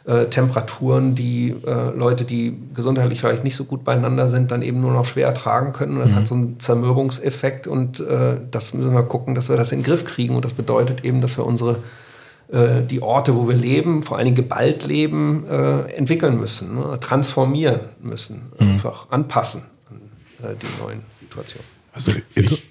äh, Temperaturen, die äh, Leute, die gesundheitlich vielleicht nicht so gut beieinander sind, dann eben nur noch schwer ertragen können. Und das hat so einen Zermürbungseffekt und äh, das müssen wir gucken, dass wir das in den Griff kriegen. Und das bedeutet eben, dass wir unsere äh, die Orte, wo wir leben, vor allen Dingen geballt leben, äh, entwickeln müssen, ne? transformieren müssen, einfach anpassen an die neuen Situationen. Also ich,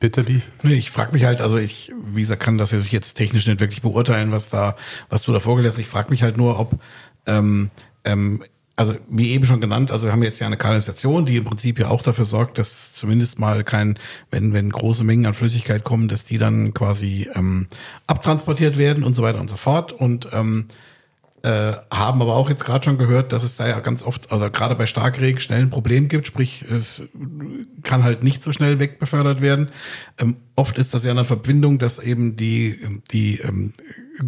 Bitte, Bi? Nee, Ich frage mich halt, also ich, wie gesagt, kann das jetzt technisch nicht wirklich beurteilen, was da, was du da vorgelesen hast. Ich frage mich halt nur, ob, ähm, ähm, also wie eben schon genannt, also wir haben jetzt ja eine Kanalisation, die im Prinzip ja auch dafür sorgt, dass zumindest mal kein, wenn, wenn große Mengen an Flüssigkeit kommen, dass die dann quasi ähm, abtransportiert werden und so weiter und so fort. Und ähm, äh, haben aber auch jetzt gerade schon gehört, dass es da ja ganz oft, also gerade bei Starkregen, schnell ein Problem gibt, sprich, es kann halt nicht so schnell wegbefördert werden. Ähm, oft ist das ja eine Verbindung, dass eben die, die ähm,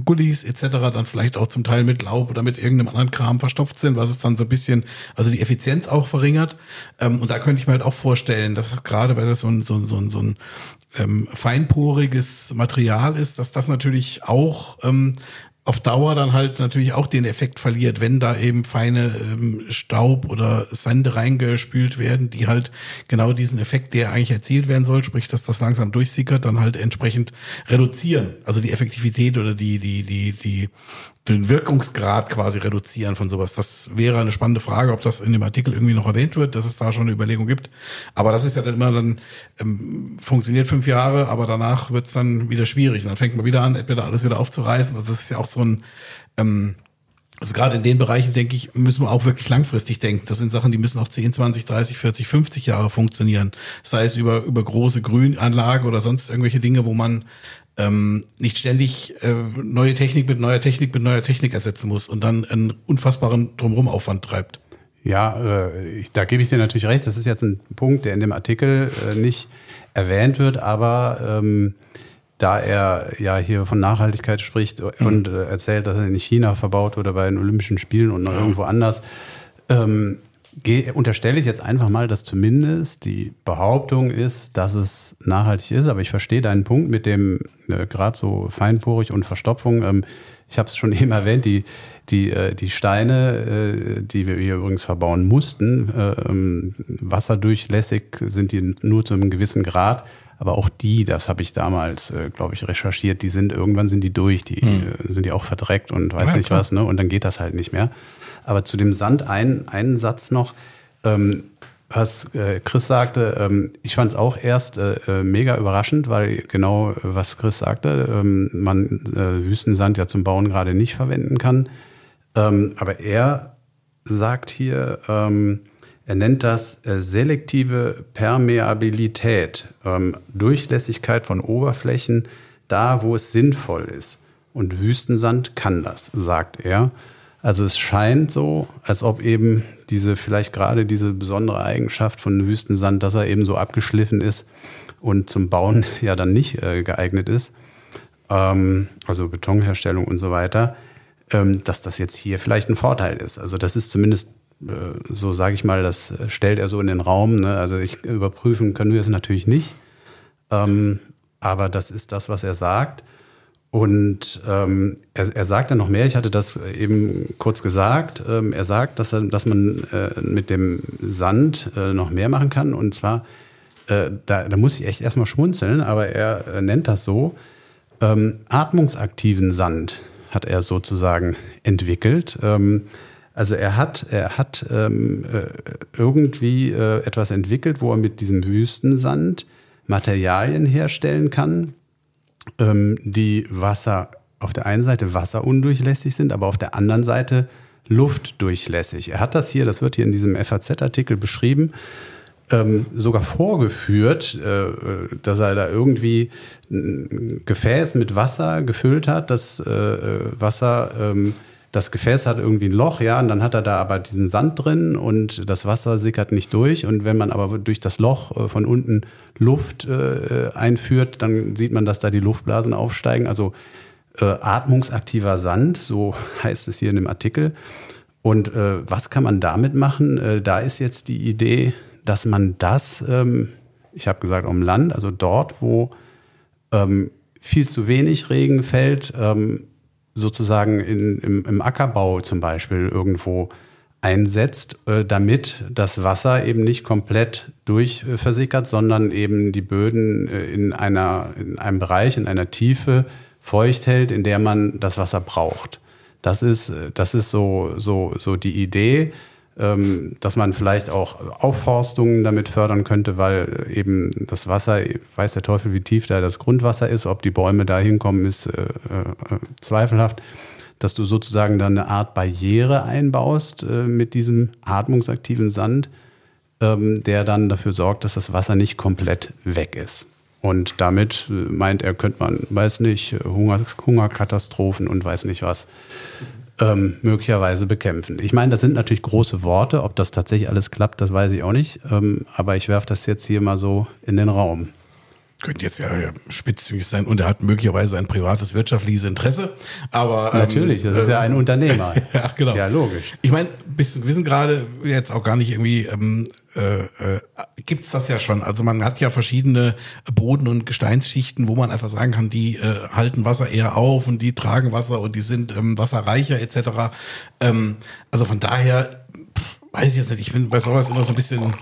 Gullis etc. dann vielleicht auch zum Teil mit Laub oder mit irgendeinem anderen Kram verstopft sind, was es dann so ein bisschen, also die Effizienz auch verringert. Ähm, und da könnte ich mir halt auch vorstellen, dass das gerade, weil das so ein, so ein, so ein, so ein ähm, feinporiges Material ist, dass das natürlich auch ähm, auf Dauer dann halt natürlich auch den Effekt verliert, wenn da eben feine ähm, Staub oder Sande reingespült werden, die halt genau diesen Effekt, der eigentlich erzielt werden soll, sprich, dass das langsam durchsickert, dann halt entsprechend reduzieren. Also die Effektivität oder die, die, die, die, den Wirkungsgrad quasi reduzieren von sowas. Das wäre eine spannende Frage, ob das in dem Artikel irgendwie noch erwähnt wird, dass es da schon eine Überlegung gibt. Aber das ist ja dann immer dann, ähm, funktioniert fünf Jahre, aber danach wird es dann wieder schwierig. Und dann fängt man wieder an, entweder alles wieder aufzureißen. Also das ist ja auch so ein, ähm, also gerade in den Bereichen, denke ich, müssen wir auch wirklich langfristig denken. Das sind Sachen, die müssen auch 10, 20, 30, 40, 50 Jahre funktionieren. Sei es über, über große Grünanlagen oder sonst irgendwelche Dinge, wo man ähm, nicht ständig äh, neue Technik mit neuer Technik mit neuer Technik ersetzen muss und dann einen unfassbaren drumherum Aufwand treibt. Ja, äh, ich, da gebe ich dir natürlich recht. Das ist jetzt ein Punkt, der in dem Artikel äh, nicht erwähnt wird, aber ähm, da er ja hier von Nachhaltigkeit spricht und äh, erzählt, dass er in China verbaut oder bei den Olympischen Spielen und noch irgendwo anders, ähm, unterstelle ich jetzt einfach mal, dass zumindest die Behauptung ist, dass es nachhaltig ist. Aber ich verstehe deinen Punkt mit dem äh, gerade so feinporig und Verstopfung. Ähm, ich habe es schon eben erwähnt, die, die, äh, die Steine, äh, die wir hier übrigens verbauen mussten, äh, ähm, wasserdurchlässig sind die nur zu einem gewissen Grad. Aber auch die, das habe ich damals, äh, glaube ich, recherchiert, die sind, irgendwann sind die durch, die äh, sind die auch verdreckt und weiß Ja, nicht klar. was, ne? Und dann geht das halt nicht mehr. Aber zu dem Sand ein, einen Satz noch. Ähm, was äh, Chris sagte, ähm, ich fand es auch erst äh, äh, mega überraschend, weil genau äh, was Chris sagte, ähm, man äh, Wüstensand ja zum Bauen gerade nicht verwenden kann. Ähm, aber er sagt hier, ähm, er nennt das äh, selektive Permeabilität, ähm, Durchlässigkeit von Oberflächen, da wo es sinnvoll ist. Und Wüstensand kann das, sagt er. Also es scheint so, als ob eben diese, vielleicht gerade diese besondere Eigenschaft von Wüstensand, dass er eben so abgeschliffen ist und zum Bauen ja dann nicht äh, geeignet ist, ähm, also Betonherstellung und so weiter, ähm, dass das jetzt hier vielleicht ein Vorteil ist. Also das ist zumindest, so sage ich mal, das äh, stellt er so in den Raum. Ne? Also ich, überprüfen können wir es natürlich nicht, ähm, aber das ist das, was er sagt. Und ähm, er, er sagt dann noch mehr, ich hatte das eben kurz gesagt, ähm, er sagt, dass, er, dass man äh, mit dem Sand äh, noch mehr machen kann. Und zwar, äh, da, da muss ich echt erstmal schmunzeln, aber er äh, nennt das so, ähm, atmungsaktiven Sand hat er sozusagen entwickelt. Also er hat, er hat ähm, äh, irgendwie äh, etwas entwickelt, wo er mit diesem Wüstensand Materialien herstellen kann, ähm, die Wasser auf der einen Seite wasserundurchlässig sind, aber auf der anderen Seite luftdurchlässig. Er hat das hier, das wird hier in diesem FAZ-Artikel beschrieben. ähm, sogar vorgeführt, äh, dass er da irgendwie ein Gefäß mit Wasser gefüllt hat. Das äh, Wasser, ähm, das Gefäß hat irgendwie ein Loch, ja, und dann hat er da aber diesen Sand drin und das Wasser sickert nicht durch. Und wenn man aber durch das Loch äh, von unten Luft äh, einführt, dann sieht man, dass da die Luftblasen aufsteigen. Also äh, atmungsaktiver Sand, so heißt es hier in dem Artikel. Und äh, was kann man damit machen? Äh, da ist jetzt die Idee, dass man das, ähm, ich habe gesagt, um Land, also dort, wo ähm, viel zu wenig Regen fällt, ähm, sozusagen in, im, im, Ackerbau zum Beispiel irgendwo einsetzt, äh, damit das Wasser eben nicht komplett durchversickert, sondern eben die Böden äh, in, einer, in einem Bereich, in einer Tiefe feucht hält, in der man das Wasser braucht. Das ist, äh, das ist so, so, so die Idee. Ähm, dass man vielleicht auch Aufforstungen damit fördern könnte, weil eben das Wasser, weiß der Teufel, wie tief da das Grundwasser ist, ob die Bäume da hinkommen, ist äh, äh, zweifelhaft, dass du sozusagen dann eine Art Barriere einbaust äh, mit diesem atmungsaktiven Sand, ähm, der dann dafür sorgt, dass das Wasser nicht komplett weg ist. Und damit äh, meint er, könnte man, weiß nicht, Hunger, Hungerkatastrophen und weiß nicht was ähm, möglicherweise bekämpfen. Ich meine, das sind natürlich große Worte. Ob das tatsächlich alles klappt, das weiß ich auch nicht. Ähm, aber ich werfe das jetzt hier mal so in den Raum. Könnte jetzt ja spitzfindig sein und er hat möglicherweise ein privates wirtschaftliches Interesse. Aber ähm, natürlich, das ist ja ein Unternehmer. ja, genau. Ja, logisch. Ich meine, bis zu gewissen Grade jetzt auch gar nicht irgendwie ähm, äh, äh, gibt es das ja schon. Also man hat ja verschiedene Boden- und Gesteinsschichten, wo man einfach sagen kann, die äh, halten Wasser eher auf und die tragen Wasser und die sind ähm, wasserreicher etc. Ähm, also von daher weiß ich jetzt nicht. Ich finde bei sowas immer so ein bisschen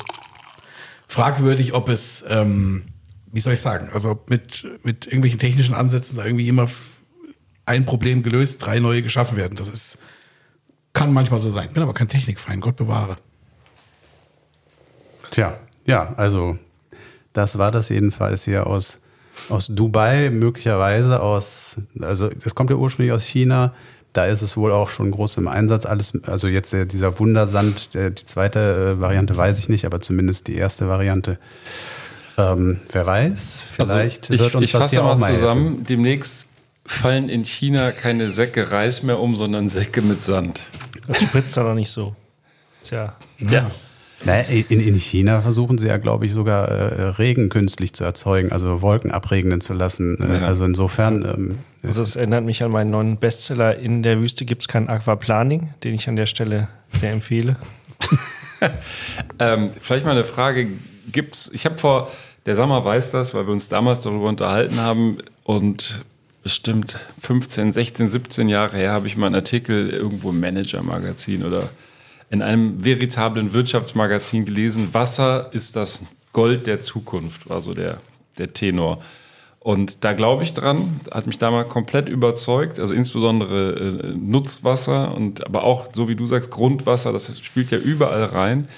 fragwürdig, ob es ähm, wie soll ich sagen, also mit, mit irgendwelchen technischen Ansätzen da irgendwie immer ein Problem gelöst, drei neue geschaffen werden. Das ist, kann manchmal so sein. Bin aber kein Technikfeind, Gott bewahre. Tja, ja, also das war das jedenfalls hier aus, aus Dubai, möglicherweise aus, also es kommt ja ursprünglich aus China. Da ist es wohl auch schon groß im Einsatz. Alles, also jetzt dieser Wundersand, die zweite äh, Variante weiß ich nicht, aber zumindest die erste Variante ähm, wer weiß, also vielleicht also ich, wird uns ich das hier auch mal zusammen. Helfen. Demnächst fallen in China keine Säcke Reis mehr um, sondern Säcke mit Sand. Das spritzt doch nicht so. Tja. Ja. Na, in, in China versuchen sie ja, glaube ich, sogar äh, Regen künstlich zu erzeugen, also Wolken abregnen zu lassen. Äh, ja. Also insofern. Ähm, also das erinnert mich an meinen neuen Bestseller In der Wüste gibt es kein Aquaplaning, den ich an der Stelle sehr empfehle. ähm, vielleicht mal eine Frage. Gibt's, ich habe vor der Sammer weiß das, weil wir uns damals darüber unterhalten haben und bestimmt 15, 16, 17 Jahre her habe ich mal einen Artikel irgendwo im Manager-Magazin oder in einem veritablen Wirtschaftsmagazin gelesen. Wasser ist das Gold der Zukunft, war so der, der Tenor. Und da glaube ich dran, hat mich damals komplett überzeugt, also insbesondere äh, Nutzwasser und aber auch, so wie du sagst, Grundwasser, das spielt ja überall rein.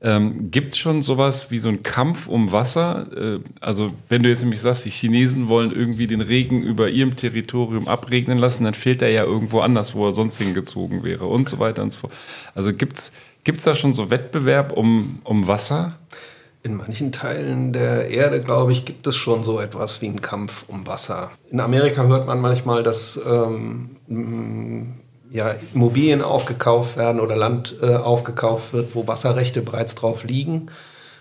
Ähm, Gibt es schon sowas wie so einen Kampf um Wasser? Äh, also wenn du jetzt nämlich sagst, die Chinesen wollen irgendwie den Regen über ihrem Territorium abregnen lassen, dann fehlt er ja irgendwo anders, wo er sonst hingezogen wäre und so weiter und so fort. Also gibt es da schon so Wettbewerb um, um Wasser? In manchen Teilen der Erde, glaube ich, gibt es schon so etwas wie einen Kampf um Wasser. In Amerika hört man manchmal, dass ähm, ja, Immobilien aufgekauft werden oder Land äh, aufgekauft wird, wo Wasserrechte bereits drauf liegen.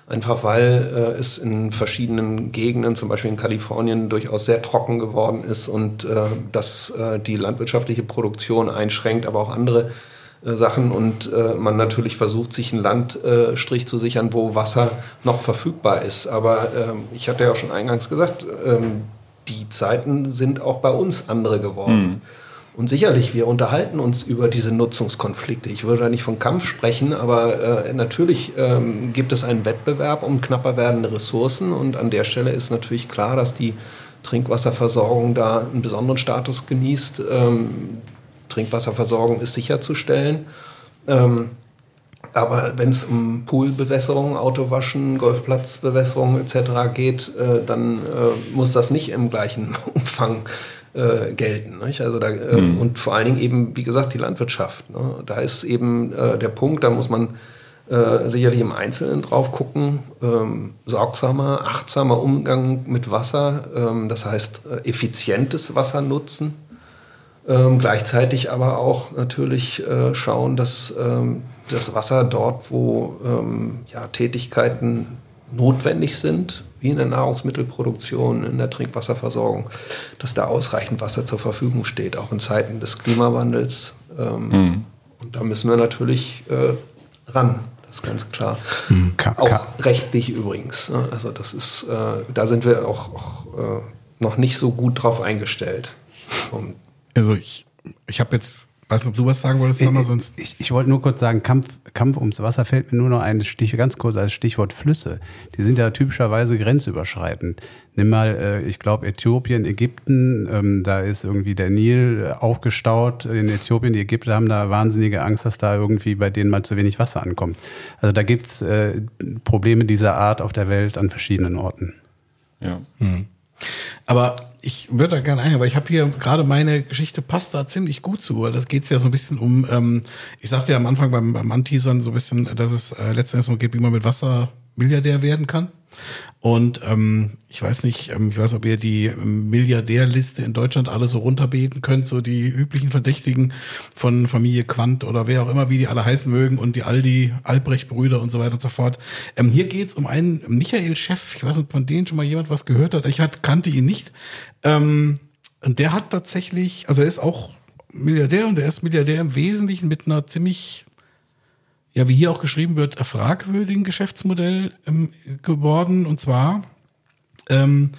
Einfach weil äh, es in verschiedenen Gegenden, zum Beispiel in Kalifornien, durchaus sehr trocken geworden ist und äh, das äh, die landwirtschaftliche Produktion einschränkt, aber auch andere äh, Sachen und äh, man natürlich versucht, sich einen Landstrich zu sichern, wo Wasser noch verfügbar ist. Aber ähm, ich hatte ja auch schon eingangs gesagt, ähm, die Zeiten sind auch bei uns andere geworden. Mhm. Und sicherlich, wir unterhalten uns über diese Nutzungskonflikte. Ich würde da nicht von Kampf sprechen, aber äh, natürlich ähm, gibt es einen Wettbewerb um knapper werdende Ressourcen. Und an der Stelle ist natürlich klar, dass die Trinkwasserversorgung da einen besonderen Status genießt. Ähm, Trinkwasserversorgung ist sicherzustellen. Ähm, aber wenn es um Poolbewässerung, Autowaschen, Golfplatzbewässerung etc. geht, äh, dann äh, muss das nicht im gleichen Umfang äh, gelten. Nicht? Also da, äh, mhm. Und vor allen Dingen eben, wie gesagt, die Landwirtschaft. Ne? Da ist eben äh, der Punkt, da muss man äh, sicherlich im Einzelnen drauf gucken. Ähm, sorgsamer, achtsamer Umgang mit Wasser, ähm, das heißt äh, effizientes Wasser nutzen. Ähm, gleichzeitig aber auch natürlich äh, schauen, dass ähm, das Wasser dort, wo ähm, ja, Tätigkeiten notwendig sind, wie in der Nahrungsmittelproduktion, in der Trinkwasserversorgung, dass da ausreichend Wasser zur Verfügung steht, auch in Zeiten des Klimawandels. Ähm, Mhm. Und da müssen wir natürlich äh, ran, das ist ganz klar. Ka- Auch ka- rechtlich übrigens. ne? Also das ist, äh, da sind wir auch, auch äh, noch nicht so gut drauf eingestellt. Und Also ich, ich habe jetzt, weiß nicht, ob du was sagen wolltest, sag mal sonst. Ich, ich wollte nur kurz sagen, Kampf, Kampf ums Wasser fällt mir nur noch ein Stich, ganz kurz als Stichwort Flüsse. Die sind ja typischerweise grenzüberschreitend. Nimm mal, äh, ich glaube, Äthiopien, Ägypten, ähm, da ist irgendwie der Nil äh, aufgestaut in Äthiopien. Die Ägypter haben da wahnsinnige Angst, dass da irgendwie bei denen mal zu wenig Wasser ankommt. Also da gibt's äh, Probleme dieser Art auf der Welt an verschiedenen Orten. Ja. Aber ich würde da gerne ein, weil ich habe hier gerade meine Geschichte passt da ziemlich gut zu, weil das geht ja so ein bisschen um, ähm, ich sagte ja am Anfang beim, beim Anteasern so ein bisschen, dass es äh, letztendlich so geht, wie man mit Wasser Milliardär werden kann. Und ähm, ich weiß nicht, ähm, ich weiß, ob ihr die ähm, Milliardärliste in Deutschland alle so runterbeten könnt, so die üblichen Verdächtigen von Familie Quandt oder wer auch immer, wie die alle heißen mögen und die Aldi, Albrecht-Brüder und so weiter und so fort. Ähm, hier geht's um einen Michael Chef, ich weiß nicht, von denen schon mal jemand was gehört hat. Ich hat, kannte ihn nicht. Ähm, und der hat tatsächlich, also er ist auch Milliardär und er ist Milliardär im Wesentlichen mit einer ziemlich ja, wie hier auch geschrieben wird, fragwürdigen Geschäftsmodell ähm, geworden. Und zwar ähm,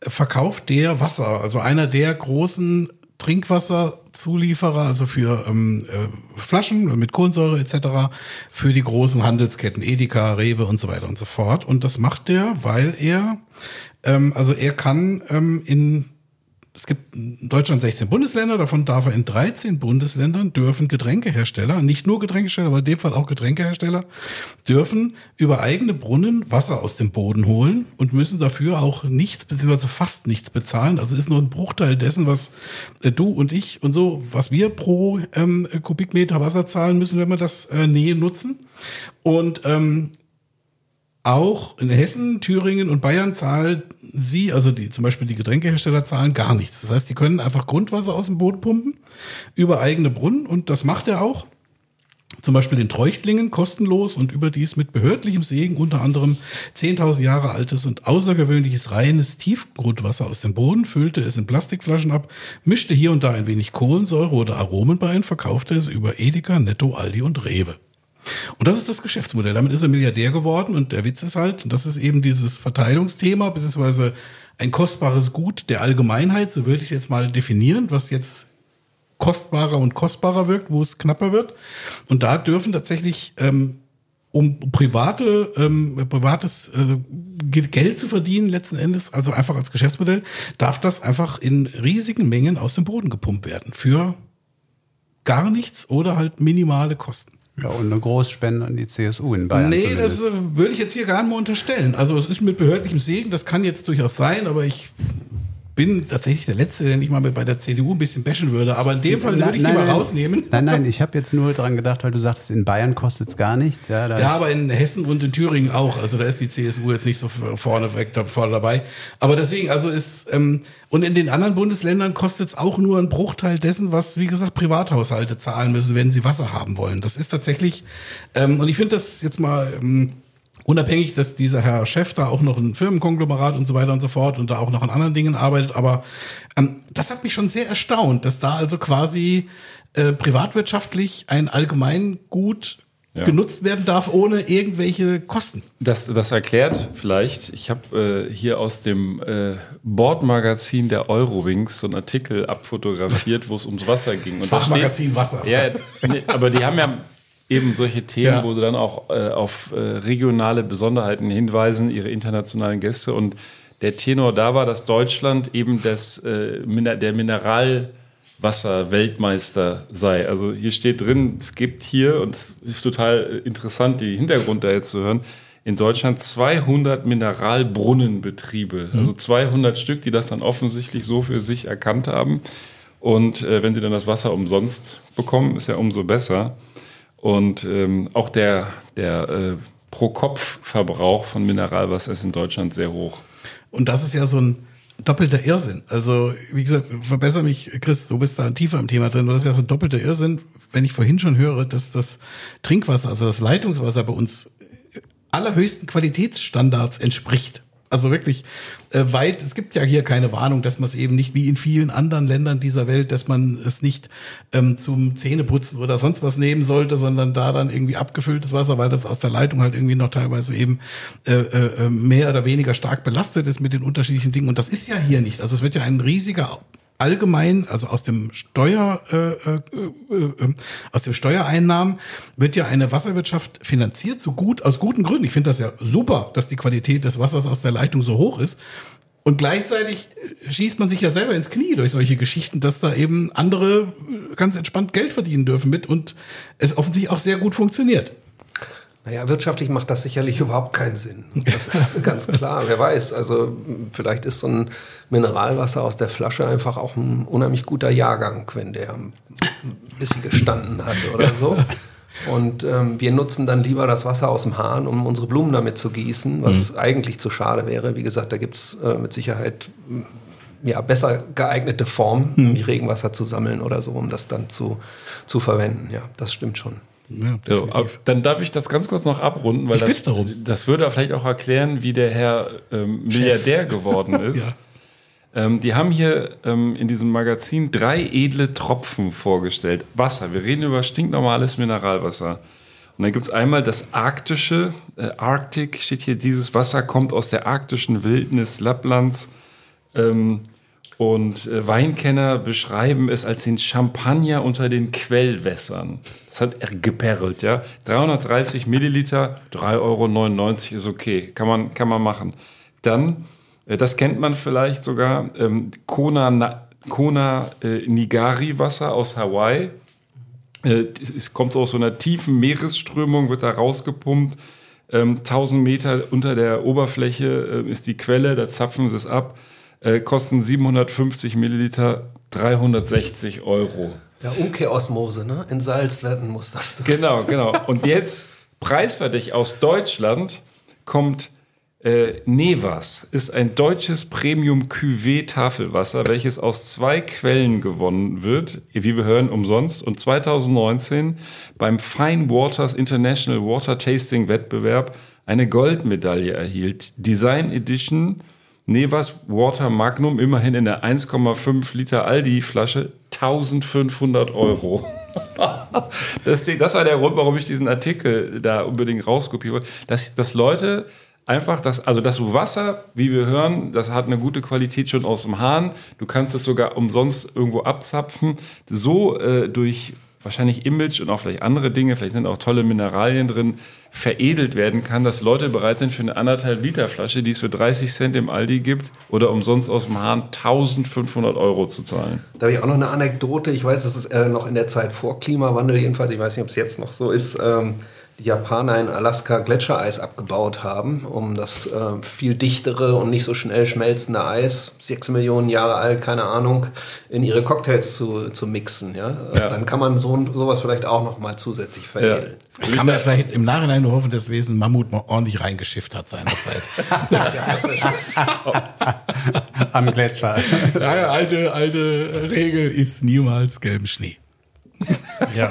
verkauft der Wasser, also einer der großen Trinkwasserzulieferer, also für ähm, äh, Flaschen mit Kohlensäure etc., für die großen Handelsketten, Edeka, Rewe und so weiter und so fort. Und das macht der, weil er, ähm, also er kann ähm, in es gibt in Deutschland 16 Bundesländer, davon darf er in 13 Bundesländern dürfen Getränkehersteller, nicht nur Getränkehersteller, aber in dem Fall auch Getränkehersteller, dürfen über eigene Brunnen Wasser aus dem Boden holen und müssen dafür auch nichts, beziehungsweise fast nichts bezahlen. Also ist nur ein Bruchteil dessen, was äh, du und ich und so, was wir pro ähm, Kubikmeter Wasser zahlen müssen, wenn wir das äh, Nähe nutzen. Und ähm, auch in Hessen, Thüringen und Bayern zahlen sie, also die, zum Beispiel die Getränkehersteller zahlen gar nichts. Das heißt, die können einfach Grundwasser aus dem Boden pumpen über eigene Brunnen und das macht er auch. Zum Beispiel in Treuchtlingen kostenlos und überdies mit behördlichem Segen unter anderem 10.000 Jahre altes und außergewöhnliches reines Tiefgrundwasser aus dem Boden, füllte es in Plastikflaschen ab, mischte hier und da ein wenig Kohlensäure oder Aromen bei und verkaufte es über Edeka, Netto, Aldi und Rewe. Und das ist das Geschäftsmodell. Damit ist er Milliardär geworden und der Witz ist halt, und das ist eben dieses Verteilungsthema, beziehungsweise ein kostbares Gut der Allgemeinheit, so würde ich jetzt mal definieren, was jetzt kostbarer und kostbarer wirkt, wo es knapper wird. Und da dürfen tatsächlich, ähm, um private, ähm, privates äh, Geld zu verdienen, letzten Endes, also einfach als Geschäftsmodell, darf das einfach in riesigen Mengen aus dem Boden gepumpt werden. Für gar nichts oder halt minimale Kosten. Ja, und eine Großspende an die CSU in Bayern. Nee, zumindest. das äh, würde ich jetzt hier gar nicht mal unterstellen. Also es ist mit behördlichem Segen, das kann jetzt durchaus sein, aber ich bin tatsächlich der Letzte, der nicht mal mit bei der CDU ein bisschen bashen würde. Aber in dem Fall würde ich die mal rausnehmen. Nein, nein, ich habe jetzt nur dran gedacht, weil du sagtest, in Bayern kostet es gar nichts. Ja, Ja, aber in Hessen und in Thüringen auch. Also da ist die CSU jetzt nicht so vorne weg vorne dabei. Aber deswegen, also ist, ähm, und in den anderen Bundesländern kostet es auch nur einen Bruchteil dessen, was, wie gesagt, Privathaushalte zahlen müssen, wenn sie Wasser haben wollen. Das ist tatsächlich, ähm, und ich finde das jetzt mal, ähm, Unabhängig, dass dieser Herr Chef da auch noch ein Firmenkonglomerat und so weiter und so fort und da auch noch an anderen Dingen arbeitet, aber ähm, das hat mich schon sehr erstaunt, dass da also quasi äh, privatwirtschaftlich ein Allgemeingut Ja. genutzt werden darf ohne irgendwelche Kosten. Das, das erklärt vielleicht, ich habe äh, hier aus dem äh, Bordmagazin der Eurowings so einen Artikel abfotografiert, wo es ums Wasser ging. Und Fachmagazin Wasser. Ja, nee, aber die haben ja eben solche Themen, Ja. wo sie dann auch äh, auf äh, regionale Besonderheiten hinweisen, ihre internationalen Gäste. Und der Tenor da war, dass Deutschland eben das, äh, der Mineralwasser-Weltmeister sei. Also hier steht drin, es gibt hier, und es ist total interessant, die Hintergrund da jetzt zu hören, in Deutschland 200 Mineralbrunnenbetriebe, also 200 Stück, die das dann offensichtlich so für sich erkannt haben. Und äh, wenn sie dann das Wasser umsonst bekommen, ist ja umso besser. Und ähm, auch der, der äh, Pro-Kopf-Verbrauch von Mineralwasser ist in Deutschland sehr hoch. Und das ist ja so ein doppelter Irrsinn. Also, wie gesagt, verbessere mich, Chris, du bist da tiefer im Thema drin. Das ist ja so ein doppelter Irrsinn, wenn ich vorhin schon höre, dass das Trinkwasser, also das Leitungswasser bei uns allerhöchsten Qualitätsstandards entspricht. Also wirklich äh, weit, es gibt ja hier keine Warnung, dass man es eben nicht wie in vielen anderen Ländern dieser Welt, dass man es nicht ähm, zum Zähneputzen oder sonst was nehmen sollte, sondern da dann irgendwie abgefülltes Wasser, weil das aus der Leitung halt irgendwie noch teilweise eben äh, äh, mehr oder weniger stark belastet ist mit den unterschiedlichen Dingen. Und das ist ja hier nicht. Also es wird ja ein riesiger allgemein, also aus dem Steuer, äh, äh, äh, äh, aus dem Steuereinnahmen wird ja eine Wasserwirtschaft finanziert, so gut, aus guten Gründen. Ich finde das ja super, dass die Qualität des Wassers aus der Leitung so hoch ist. Und gleichzeitig schießt man sich ja selber ins Knie durch solche Geschichten, dass da eben andere ganz entspannt Geld verdienen dürfen mit und es offensichtlich auch sehr gut funktioniert. Naja, wirtschaftlich macht das sicherlich überhaupt keinen Sinn. Das ist ganz klar. Wer weiß, also vielleicht ist so ein Mineralwasser aus der Flasche einfach auch ein unheimlich guter Jahrgang, wenn der ein bisschen gestanden hat oder so. Und ähm, wir nutzen dann lieber das Wasser aus dem Hahn, um unsere Blumen damit zu gießen, was mhm. eigentlich zu schade wäre. Wie gesagt, da gibt es äh, mit Sicherheit ja, besser geeignete Formen, mhm. wie Regenwasser zu sammeln oder so, um das dann zu, zu verwenden. Ja, das stimmt schon. Ja, so, dann darf ich das ganz kurz noch abrunden, weil das, das, würde vielleicht auch erklären, wie der Herr ähm, Milliardär geworden ist. ja. ähm, die haben hier ähm, in diesem Magazin drei edle Tropfen vorgestellt. Wasser, wir reden über stinknormales Mineralwasser. Und dann gibt es einmal das arktische, äh, Arctic steht hier, dieses Wasser kommt aus der arktischen Wildnis Lapplands. Ähm, und äh, Weinkenner beschreiben es als den Champagner unter den Quellwässern. Das hat er geperlt, ja. 330 Milliliter, 3,99 Euro ist okay, kann man, kann man machen. Dann, äh, das kennt man vielleicht sogar, ähm, Kona, Kona äh, Nigari Wasser aus Hawaii. Es kommt aus so einer tiefen Meeresströmung, wird da rausgepumpt. Ähm, 1000 Meter unter der Oberfläche ist die Quelle, da zapfen sie es ab äh, kosten 750 Milliliter 360 Euro. Ja, Umkehrosmose, ne? In Salzwerten muss das. Genau, genau. Und jetzt preiswertig aus Deutschland kommt äh, Nevas, ist ein deutsches Premium Cuvée Tafelwasser, welches aus zwei Quellen gewonnen wird, wie wir hören, umsonst. Und 2019 beim Fine Waters International Water Tasting Wettbewerb eine Goldmedaille erhielt. Design Edition Nevas Water Magnum immerhin in der 1,5 Liter Aldi-Flasche 1500 Euro. das, das, war der Grund, warum ich diesen Artikel da unbedingt rauskopiere wollte. Dass, dass Leute einfach, das, also das Wasser, wie wir hören, das hat eine gute Qualität schon aus dem Hahn. Du kannst es sogar umsonst irgendwo abzapfen. So äh, durch wahrscheinlich Image und auch vielleicht andere Dinge, vielleicht sind auch tolle Mineralien drin, veredelt werden kann, dass Leute bereit sind für eine anderthalb Liter Flasche, die es für 30 Cent im Aldi gibt oder umsonst aus dem Hahn 1500 Euro zu zahlen. Da habe ich auch noch eine Anekdote. Ich weiß, das ist äh, noch in der Zeit vor Klimawandel jedenfalls. Ich weiß nicht, ob es jetzt noch so ist. Ähm Japaner in Alaska Gletschereis abgebaut haben, um das äh, viel dichtere und nicht so schnell schmelzende Eis, sechs Millionen Jahre alt, keine Ahnung, in ihre Cocktails zu, zu mixen. Ja? ja. Dann kann man so, sowas vielleicht auch noch mal zusätzlich veredeln. Ja. Kann man vielleicht im Nachhinein nur hoffen, dass Wesen Mammut mal ordentlich reingeschifft hat seinerzeit. Am Gletscher. Ja, alte, alte Regel ist niemals gelben Schnee. Ja.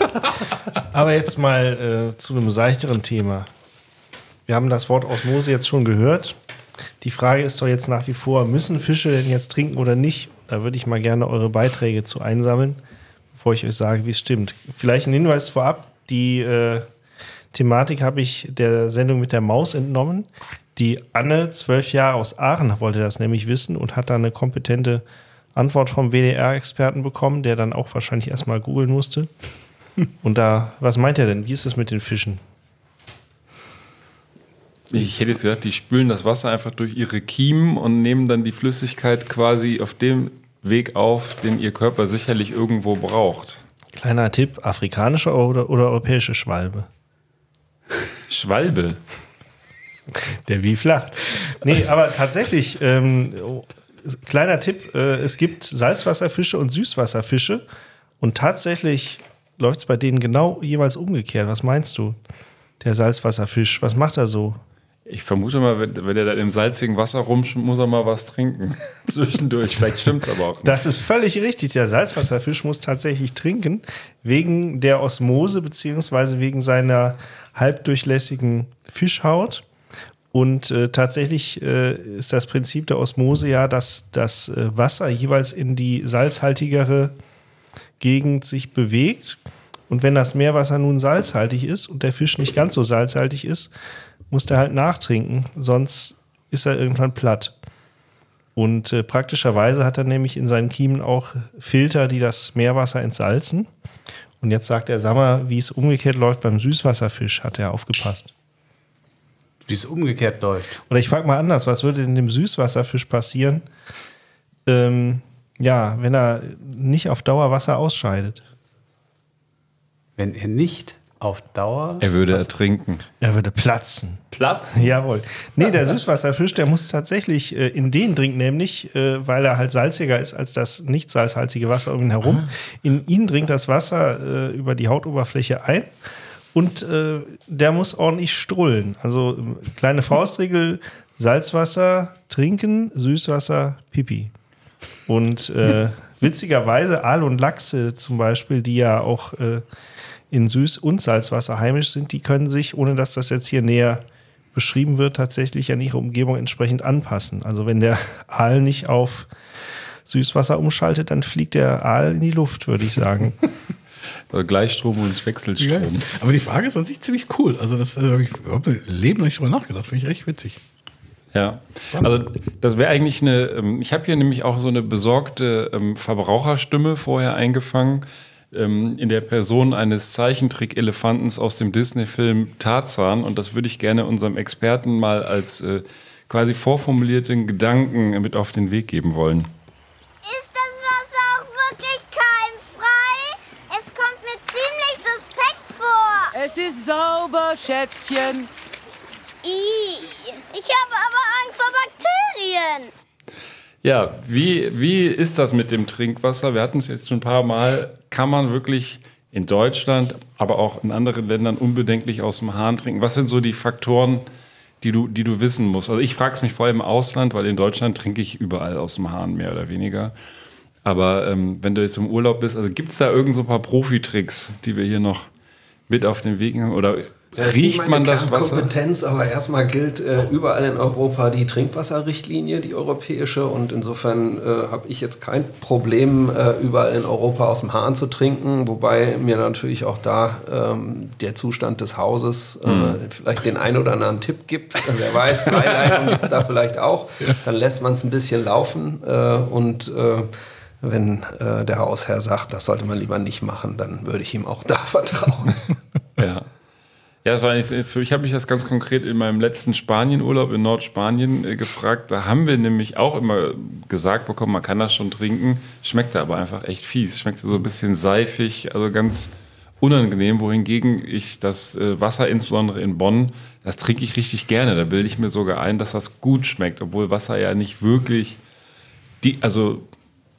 Aber jetzt mal äh, zu einem seichteren Thema. Wir haben das Wort Osmose jetzt schon gehört. Die Frage ist doch jetzt nach wie vor, müssen Fische denn jetzt trinken oder nicht? Da würde ich mal gerne eure Beiträge zu einsammeln, bevor ich euch sage, wie es stimmt. Vielleicht ein Hinweis vorab, die äh, Thematik habe ich der Sendung mit der Maus entnommen. Die Anne, zwölf Jahre aus Aachen, wollte das nämlich wissen und hat da eine kompetente Antwort vom WDR-Experten bekommen, der dann auch wahrscheinlich erstmal googeln musste. Und da, was meint er denn? Wie ist es mit den Fischen? Ich hätte jetzt gesagt, die spülen das Wasser einfach durch ihre Kiemen und nehmen dann die Flüssigkeit quasi auf dem Weg auf, den ihr Körper sicherlich irgendwo braucht. Kleiner Tipp: afrikanische oder, oder europäische Schwalbe? Schwalbe. Der wie flacht. Nee, aber tatsächlich, ähm, kleiner Tipp, äh, es gibt Salzwasserfische und Süßwasserfische und tatsächlich läuft es bei denen genau jeweils umgekehrt. Was meinst du? Der Salzwasserfisch, was macht er so? Ich vermute mal, wenn, wenn er da im salzigen Wasser rumschwimmt, muss er mal was trinken. Zwischendurch. Vielleicht stimmt es aber auch nicht. Das ist völlig richtig. Der Salzwasserfisch muss tatsächlich trinken, wegen der Osmose beziehungsweise wegen seiner halbdurchlässigen Fischhaut. Und äh, tatsächlich äh, ist das Prinzip der Osmose ja, dass das äh, Wasser jeweils in die salzhaltigere Gegend sich bewegt. Und wenn das Meerwasser nun salzhaltig ist und der Fisch nicht ganz so salzhaltig ist, muss der halt nachtrinken, sonst ist er irgendwann platt. Und äh, praktischerweise hat er nämlich in seinen Kiemen auch Filter, die das Meerwasser entsalzen. Und jetzt sagt er, sag mal, wie es umgekehrt läuft beim Süßwasserfisch, hat er aufgepasst. Wie es umgekehrt läuft. Oder ich frage mal anders, was würde denn dem Süßwasserfisch passieren, ähm, ja, wenn er nicht auf Dauer Wasser ausscheidet? Wenn er nicht auf Dauer. Er würde ertrinken. Er würde platzen. Platzen? Jawohl. Nee, der Süßwasserfisch, der muss tatsächlich äh, in den dringt nämlich, äh, weil er halt salziger ist als das nicht salzhaltige Wasser um ihn herum. In ihn dringt das Wasser äh, über die Hautoberfläche ein und äh, der muss ordentlich strullen. Also kleine Faustregel, Salzwasser trinken, Süßwasser Pipi. Und äh, witzigerweise Aal und Lachse zum Beispiel, die ja auch äh, in Süß- und Salzwasser heimisch sind, die können sich, ohne dass das jetzt hier näher beschrieben wird, tatsächlich an ihre Umgebung entsprechend anpassen. Also wenn der Aal nicht auf Süßwasser umschaltet, dann fliegt der Aal in die Luft, würde ich sagen. Also Gleichstrom und Wechselstrom. Ja, aber die Frage ist an sich ziemlich cool. Also das äh, habe ich überhaupt im Leben noch nicht drüber nachgedacht. Finde ich echt witzig. Ja, also das wäre eigentlich eine, ähm, ich habe hier nämlich auch so eine besorgte ähm, Verbraucherstimme vorher eingefangen, ähm, in der Person eines Zeichentrick-Elefantens aus dem Disney-Film Tarzan und das würde ich gerne unserem Experten mal als äh, quasi vorformulierten Gedanken mit auf den Weg geben wollen. Ist das Wasser auch wirklich keimfrei? Es kommt mir ziemlich suspekt vor. Es ist sauber, Schätzchen. Ich habe aber Angst vor Bakterien. Ja, wie, wie ist das mit dem Trinkwasser? Wir hatten es jetzt schon ein paar Mal. Kann man wirklich in Deutschland, aber auch in anderen Ländern unbedenklich aus dem Hahn trinken? Was sind so die Faktoren, die du, die du wissen musst? Also ich frage es mich vor allem im Ausland, weil in Deutschland trinke ich überall aus dem Hahn, mehr oder weniger. Aber ähm, wenn du jetzt im Urlaub bist, also gibt es da irgend so ein paar Profitricks, die wir hier noch mit auf den Weg? Oder Das ist nicht riecht meine man das Wasser? Kernkompetenz, aber erstmal gilt äh, überall in Europa die Trinkwasserrichtlinie, die europäische. Und insofern äh, habe ich jetzt kein Problem, äh, überall in Europa aus dem Hahn zu trinken. Wobei mir natürlich auch da ähm, der Zustand des Hauses äh, Mhm. vielleicht den einen oder anderen Tipp gibt. Äh, Wer weiß, Beileitung gibt es da vielleicht auch. Dann lässt man es ein bisschen laufen. Äh, und äh, wenn äh, der Hausherr sagt, das sollte man lieber nicht machen, dann würde ich ihm auch da vertrauen. Ja. Ja, das war eigentlich, für ich habe mich das ganz konkret in meinem letzten Spanienurlaub in Nordspanien äh, gefragt. Da haben wir nämlich auch immer gesagt bekommen, man kann das schon trinken, schmeckte aber einfach echt fies. Schmeckte so ein bisschen seifig, also ganz unangenehm, wohingegen ich das äh, Wasser, insbesondere in Bonn, das trinke ich richtig gerne. Da bilde ich mir sogar ein, dass das gut schmeckt, obwohl Wasser ja nicht wirklich die, also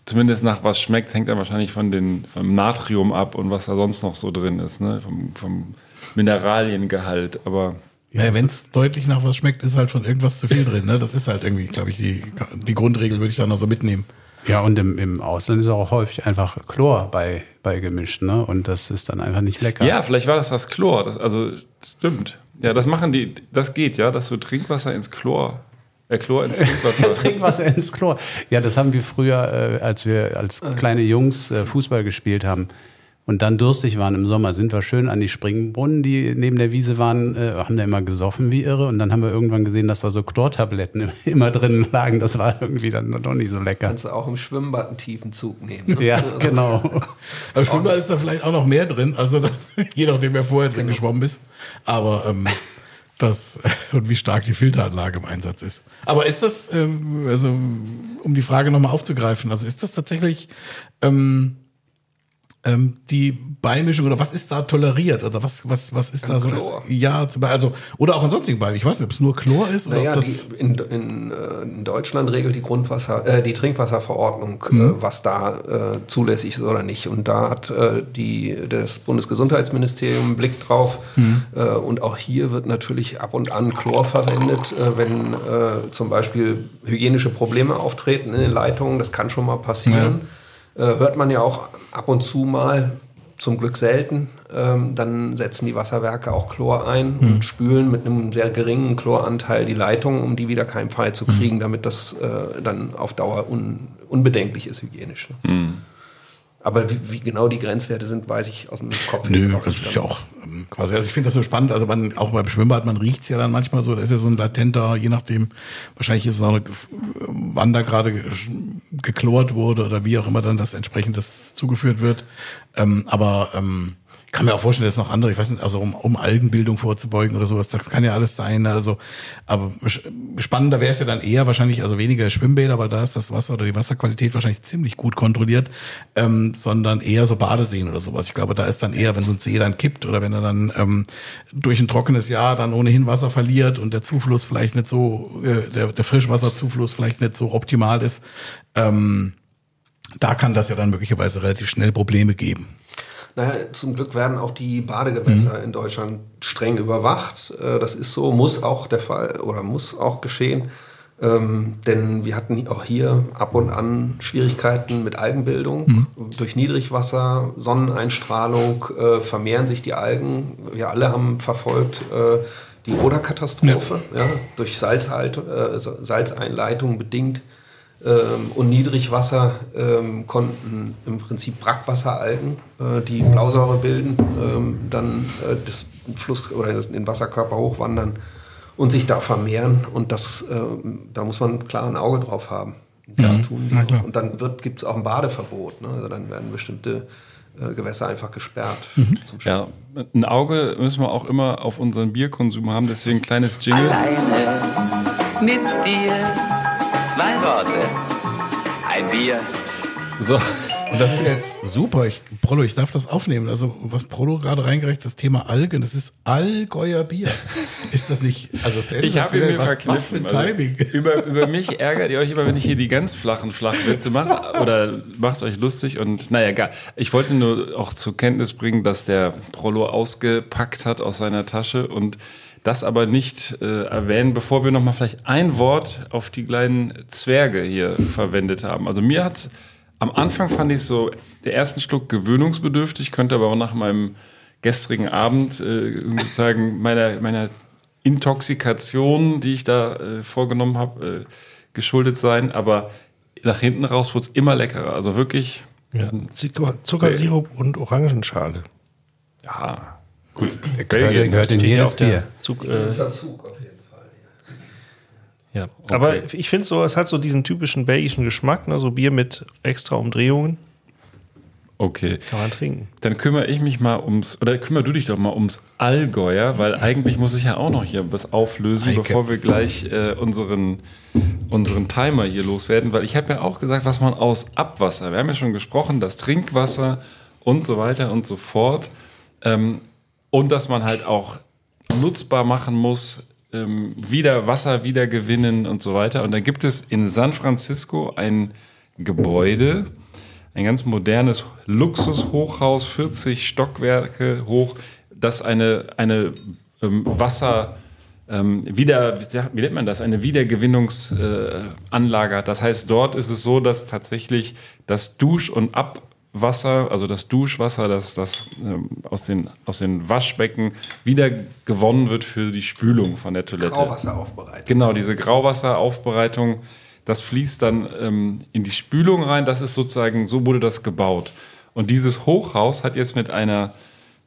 zumindest nach was schmeckt, hängt dann wahrscheinlich von den, vom Natrium ab und was da sonst noch so drin ist, ne? vom, vom Mineraliengehalt. Aber Ja, wenn es deutlich nach was schmeckt, ist halt von irgendwas zu viel drin. Ne? Das ist halt irgendwie, glaube ich, die, die Grundregel würde ich da noch so mitnehmen. Ja, und im, im Ausland ist auch häufig einfach Chlor bei, bei gemischt, ne? Und das ist dann einfach nicht lecker. ja, vielleicht war das das Chlor. Das, also stimmt. Ja, das machen die, das geht, ja, dass du Trinkwasser ins Chlor, äh, Chlor ins Trinkwasser. Trinkwasser ins Chlor. Ja, das haben wir früher, äh, als wir als kleine Jungs äh, Fußball gespielt haben und dann durstig waren im Sommer, sind wir schön an die Springbrunnen, die neben der Wiese waren, äh, haben da immer gesoffen wie irre und dann haben wir irgendwann gesehen, dass da so Chlortabletten immer drin lagen. Das war irgendwie dann doch nicht so lecker. Kannst du auch im Schwimmbad einen tiefen Zug nehmen. Ne? Ja, genau. Aber Schwimmbad ist da vielleicht auch noch mehr drin, also je nachdem, wer vorher drin geschwommen ist. Aber ähm, das und wie stark die Filteranlage im Einsatz ist. Aber ist das, ähm, also um die Frage nochmal aufzugreifen, also ist das tatsächlich ähm, ähm, die Beimischung oder was ist da toleriert oder was was was ist da so Chlor. ja zum Beispiel, also oder auch ansonsten Beim ich weiß nicht ob es nur Chlor ist oder Naja, ob das die, in, in, äh, in Deutschland regelt die Grundwasser, äh, die Trinkwasserverordnung, Mhm. äh, was da äh, zulässig ist oder nicht. Und da hat äh, die, das Bundesgesundheitsministerium einen Blick drauf. Mhm. Äh, und auch hier wird natürlich ab und an Chlor verwendet, äh, wenn äh, zum Beispiel hygienische Probleme auftreten in den Leitungen. Das kann schon mal passieren. Äh, hört man ja auch ab und zu mal, zum Glück selten. Ähm, dann setzen die Wasserwerke auch Chlor ein und spülen mit einem sehr geringen Chloranteil die Leitungen, um die wieder keimfrei zu kriegen, damit das äh, dann auf Dauer un unbedenklich ist hygienisch. Ne? Aber wie, wie genau die Grenzwerte sind, weiß ich aus dem Kopf Nö, jetzt das ist ja auch ähm, quasi, also ich finde das so spannend, also man, auch beim Schwimmbad, man riecht es ja dann manchmal so, da ist ja so ein latenter, je nachdem, wahrscheinlich ist es auch, wann da gerade ge- geklort wurde oder wie auch immer dann das entsprechend das zugeführt wird. Ähm, aber ähm, ich kann mir auch vorstellen, dass noch andere, ich weiß nicht, also um, um Algenbildung vorzubeugen oder sowas, das kann ja alles sein. Also, aber spannender wäre es ja dann eher wahrscheinlich, also weniger Schwimmbäder, weil da ist das Wasser oder die Wasserqualität wahrscheinlich ziemlich gut kontrolliert, ähm, sondern eher so Badeseen oder sowas. Ich glaube, da ist dann eher, wenn so ein See dann kippt oder wenn er dann ähm, durch ein trockenes Jahr dann ohnehin Wasser verliert und der Zufluss vielleicht nicht so, äh, der, der Frischwasserzufluss vielleicht nicht so optimal ist, ähm, da kann das ja dann möglicherweise relativ schnell Probleme geben. Naja, zum Glück werden auch die Badegewässer Mhm. in Deutschland streng überwacht. Äh, Das ist so, muss auch der Fall oder muss auch geschehen. Ähm, denn wir hatten auch hier ab und an Schwierigkeiten mit Algenbildung. Durch Niedrigwasser, Sonneneinstrahlung äh, vermehren sich die Algen. Wir alle haben verfolgt äh, die Oder-Katastrophe. Ja. durch Salzhalt, äh, Salzeinleitung bedingt ähm, und Niedrigwasser ähm, konnten im Prinzip Brackwasseralgen, äh, die Blausäure bilden, ähm, dann äh, das Fluss oder das, den Wasserkörper hochwandern und sich da vermehren. Und das, ähm, da muss man klar ein Auge drauf haben. Das tun na wir. klar. Und dann gibt es auch ein Badeverbot. Ne? Also dann werden bestimmte äh, Gewässer einfach gesperrt zum Schwimmen. Ja, ein Auge müssen wir auch immer auf unseren Bierkonsum haben, deswegen ein kleines Jingle. Alleine mit dir. Zwei Worte. Ein Bier. So, Und das ist jetzt super. Ich, Prolo, ich darf das aufnehmen. Also, was Prolo gerade reingereicht, das Thema Algen, das ist Allgäuer Bier. Ist das nicht, also ich sensationell, mir was, was für ein Also, Timing. über, über mich ärgert ihr euch immer, wenn ich hier die ganz flachen Flachwitze mache oder macht euch lustig und naja, egal. Ich wollte nur auch zur Kenntnis bringen, dass der Prolo ausgepackt hat aus seiner Tasche und das aber nicht äh, erwähnen, bevor wir nochmal vielleicht ein Wort auf die kleinen Zwerge hier verwendet haben. Also mir hat's am Anfang fand ich so der ersten Schluck gewöhnungsbedürftig, könnte aber auch nach meinem gestrigen Abend äh, sozusagen meiner, meiner Intoxikation, die ich da äh, vorgenommen habe, äh, geschuldet sein. Aber nach hinten raus wurde es immer leckerer. Also wirklich, Ja. Zucker, Zuckersirup und Orangenschale. ja, gut. Gehört, gehört in ja jedes Bier. Zug, äh, Verzug auf jeden Fall. ja. Aber ich finde so, es hat so diesen typischen belgischen Geschmack, ne? so Bier mit extra Umdrehungen. Okay. Kann man trinken. Dann kümmere ich mich mal ums, oder kümmer du dich doch mal ums Allgäuer, weil eigentlich muss ich ja auch noch hier was auflösen, Eike. bevor wir gleich äh, unseren, unseren Timer hier loswerden, weil ich habe ja auch gesagt, was man aus Abwasser, wir haben ja schon gesprochen, das Trinkwasser und so weiter und so fort, ähm, und dass man halt auch nutzbar machen muss, ähm, wieder Wasser wieder gewinnen und so weiter. Und da gibt es in San Francisco ein Gebäude, ein ganz modernes Luxushochhaus, 40 Stockwerke hoch, das eine, eine ähm, Wasser, ähm, wieder, wie nennt man das, eine Wiedergewinnungsanlage äh, hat. Das heißt, dort ist es so, dass tatsächlich das Dusch- und Abwasser, also das Duschwasser, das, das ähm, aus, den, aus den Waschbecken wieder gewonnen wird für die Spülung von der Toilette. Grauwasseraufbereitung. Genau, diese Grauwasseraufbereitung, das fließt dann ähm, in die Spülung rein. Das ist sozusagen, so wurde das gebaut. Und dieses Hochhaus hat jetzt mit einer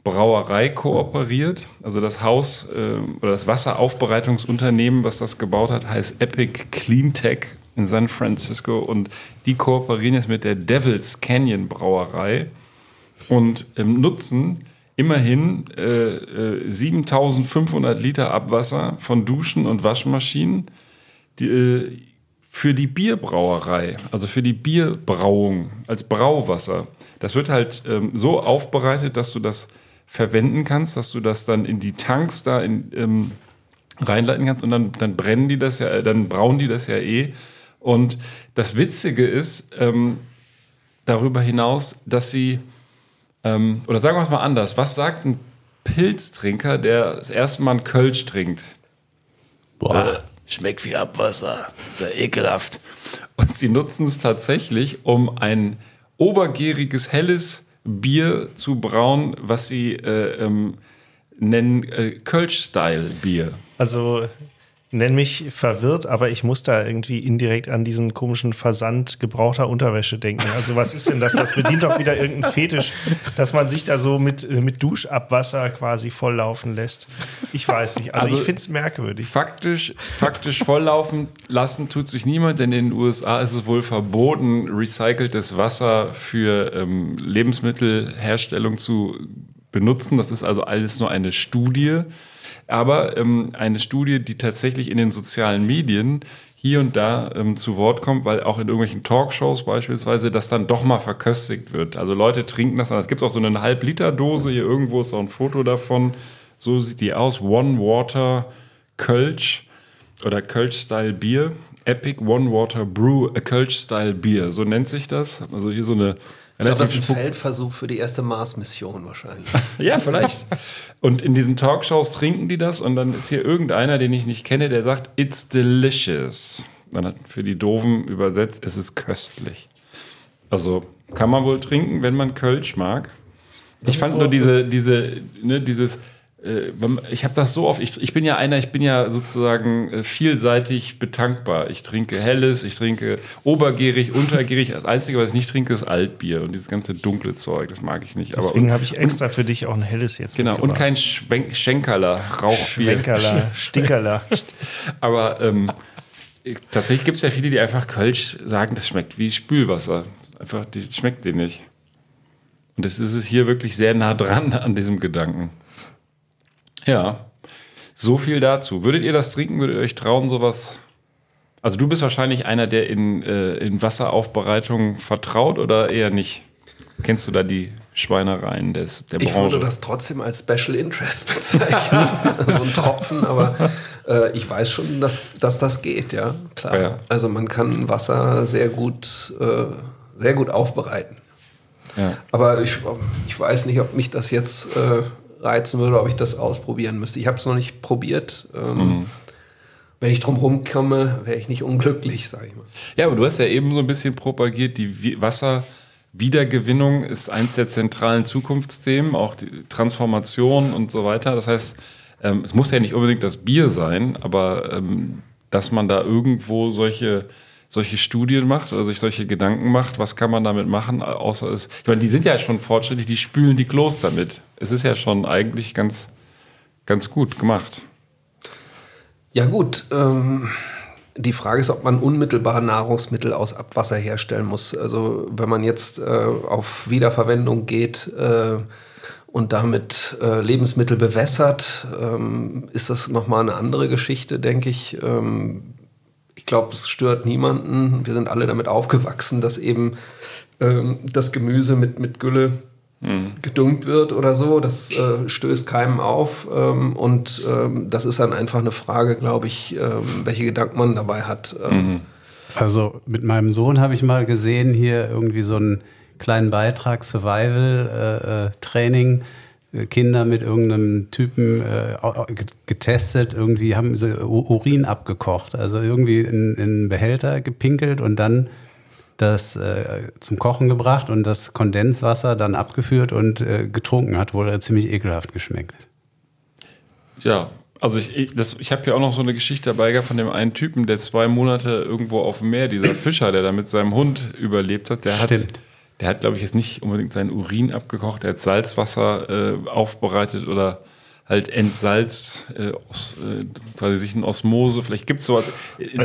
Brauerei kooperiert. Also das Haus ähm, oder das Wasseraufbereitungsunternehmen, was das gebaut hat, heißt Epic Cleantech in San Francisco. Und die kooperieren jetzt mit der Devil's Canyon Brauerei und ähm, nutzen immerhin äh, äh, 7500 Liter Abwasser von Duschen und Waschmaschinen, die, äh, für die Bierbrauerei, also für die Bierbrauung als Brauwasser. Das wird halt ähm, so aufbereitet, dass du das verwenden kannst, dass du das dann in die Tanks da in, ähm, reinleiten kannst und dann, dann brennen die das ja, dann brauen die das ja eh. Und das Witzige ist ähm, darüber hinaus, dass sie, ähm, oder sagen wir es mal anders, was sagt ein Pilztrinker, der das erste Mal einen Kölsch trinkt? Boah, schmeckt wie Abwasser, sehr ekelhaft. Und sie nutzen es tatsächlich, um ein obergäriges, helles Bier zu brauen, was sie äh, ähm, nennen äh, Kölsch-Style-Bier. Also nenn mich verwirrt, aber ich muss da irgendwie indirekt an diesen komischen Versand gebrauchter Unterwäsche denken. Also was ist denn das? Das bedient doch wieder irgendeinen Fetisch, dass man sich da so mit, mit Duschabwasser quasi volllaufen lässt. Ich weiß nicht. Also, Also ich finde es merkwürdig. Faktisch, faktisch volllaufen lassen tut sich niemand, denn in den USA ist es wohl verboten, recyceltes Wasser für ähm, Lebensmittelherstellung zu benutzen. Das ist also alles nur eine Studie. Aber ähm, eine Studie, die tatsächlich in den sozialen Medien hier und da ähm, zu Wort kommt, weil auch in irgendwelchen Talkshows beispielsweise das dann doch mal verköstigt wird. Also Leute trinken das. Es gibt auch so eine Halb-Liter-Dose, hier irgendwo ist auch ein Foto davon. So sieht die aus. One Water Kölsch oder Kölsch-Style Bier. Epic One Water Brew, a Kölsch-Style Bier. So nennt sich das. Also hier so eine Ich glaube, das ist ein Feldversuch für die erste Mars-Mission wahrscheinlich. ja, vielleicht. Und in diesen Talkshows trinken die das und dann ist hier irgendeiner, den ich nicht kenne, der sagt, it's delicious. Dann hat für die Doofen übersetzt, es ist köstlich. Also kann man wohl trinken, wenn man Kölsch mag. Ich fand nur diese, diese, ne, dieses, ich habe das so oft, ich, ich bin ja einer, ich bin ja sozusagen äh, vielseitig betankbar. Ich trinke helles, ich trinke obergärig, untergärig. Das Einzige, was ich nicht trinke, ist Altbier und dieses ganze dunkle Zeug, das mag ich nicht. Deswegen habe ich extra für dich auch ein helles jetzt Genau, und kein Schwenk Schenkerler, Rauchbier. Schwenkerler, Stinkerler. Aber ähm, tatsächlich gibt es ja viele, die einfach Kölsch sagen, das schmeckt wie Spülwasser. Einfach, das schmeckt dir nicht. Und das ist es hier wirklich sehr nah dran an diesem Gedanken. Ja, so viel dazu. Würdet ihr das trinken? Würdet ihr euch trauen, sowas? Also du bist wahrscheinlich einer, der in, äh, in Wasseraufbereitung vertraut oder eher nicht? Kennst du da die Schweinereien des, der Ich Branche? würde das trotzdem als Special Interest bezeichnen. so ein Tropfen, aber äh, ich weiß schon, dass, dass das geht, ja. Klar. Ja. Also man kann Wasser sehr gut, äh, sehr gut aufbereiten. Ja. Aber ich, ich weiß nicht, ob mich das jetzt äh, reizen würde, ob ich das ausprobieren müsste. Ich habe es noch nicht probiert. Ähm, Mhm. Wenn ich drum rumkomme, wäre ich nicht unglücklich, sage ich mal. Ja, aber du hast ja eben so ein bisschen propagiert, die Wi- Wasserwiedergewinnung ist eins der zentralen Zukunftsthemen, auch die Transformation und so weiter. Das heißt, ähm, es muss ja nicht unbedingt das Bier sein, aber ähm, dass man da irgendwo solche, solche Studien macht oder sich solche Gedanken macht, was kann man damit machen, außer es, ich meine, die sind ja schon fortschrittlich, die spülen die Klos damit. Es ist ja schon eigentlich ganz, ganz gut gemacht. Ja gut, ähm, die Frage ist, ob man unmittelbar Nahrungsmittel aus Abwasser herstellen muss. Also wenn man jetzt äh, auf Wiederverwendung geht äh, und damit äh, Lebensmittel bewässert, ähm, ist das nochmal eine andere Geschichte, denke ich. Ähm, ich glaube, es stört niemanden. Wir sind alle damit aufgewachsen, dass eben ähm, das Gemüse mit, mit Gülle gedüngt wird oder so. Das äh, stößt keinem auf. Ähm, und ähm, das ist dann einfach eine Frage, glaube ich, ähm, welche Gedanken man dabei hat. Ähm, Also mit meinem Sohn habe ich mal gesehen, hier irgendwie so einen kleinen Beitrag Survival-Training. Kinder mit irgendeinem Typen äh, getestet, irgendwie haben sie Urin abgekocht, also irgendwie in, in einen Behälter gepinkelt und dann das äh, zum Kochen gebracht und das Kondenswasser dann abgeführt und äh, getrunken hat, wohl ziemlich ekelhaft geschmeckt. Ja, also ich, ich, das- ich habe hier auch noch so eine Geschichte dabei gehabt von dem einen Typen, der zwei Monate irgendwo auf dem Meer, dieser Fischer, der da mit seinem Hund überlebt hat, der hat, Stimmt. Der hat, glaube ich, jetzt nicht unbedingt seinen Urin abgekocht, der hat Salzwasser äh, aufbereitet oder halt entsalzt, äh, aus, äh, quasi sich in Osmose, vielleicht gibt es sowas,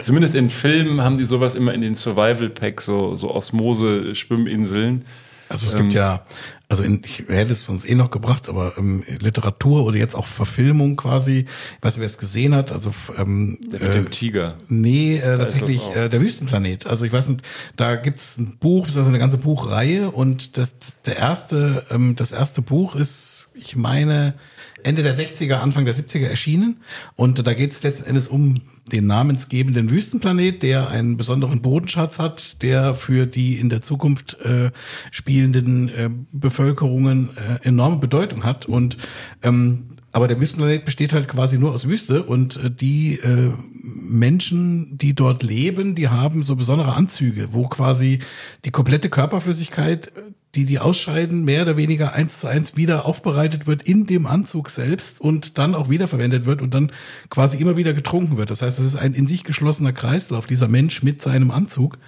zumindest in Filmen haben die sowas immer in den Survival-Packs, so, so Osmose-Schwimminseln. Also es gibt ja, also in, ich hätte es sonst eh noch gebracht, aber ähm, Literatur oder jetzt auch Verfilmung quasi, ich weiß nicht, wer es gesehen hat, also ähm, Der mit dem Tiger. Nee, äh, tatsächlich äh, der Wüstenplanet. Also ich weiß nicht, da gibt's ein Buch, ist eine ganze Buchreihe und das der erste, ähm, das erste Buch ist, ich meine, Ende der 60er, Anfang der 70er erschienen. Und da geht's letzten Endes um den namensgebenden Wüstenplanet, der einen besonderen Bodenschatz hat, der für die in der Zukunft äh, spielenden äh, Bevölkerungen äh, enorme Bedeutung hat. Und ähm, aber der Wüstenplanet besteht halt quasi nur aus Wüste und äh, die äh, Menschen, die dort leben, die haben so besondere Anzüge, wo quasi die komplette Körperflüssigkeit, äh, die die ausscheiden, mehr oder weniger eins zu eins wieder aufbereitet wird in dem Anzug selbst und dann auch wiederverwendet wird und dann quasi immer wieder getrunken wird. Das heißt, es ist ein in sich geschlossener Kreislauf, dieser Mensch mit seinem Anzug.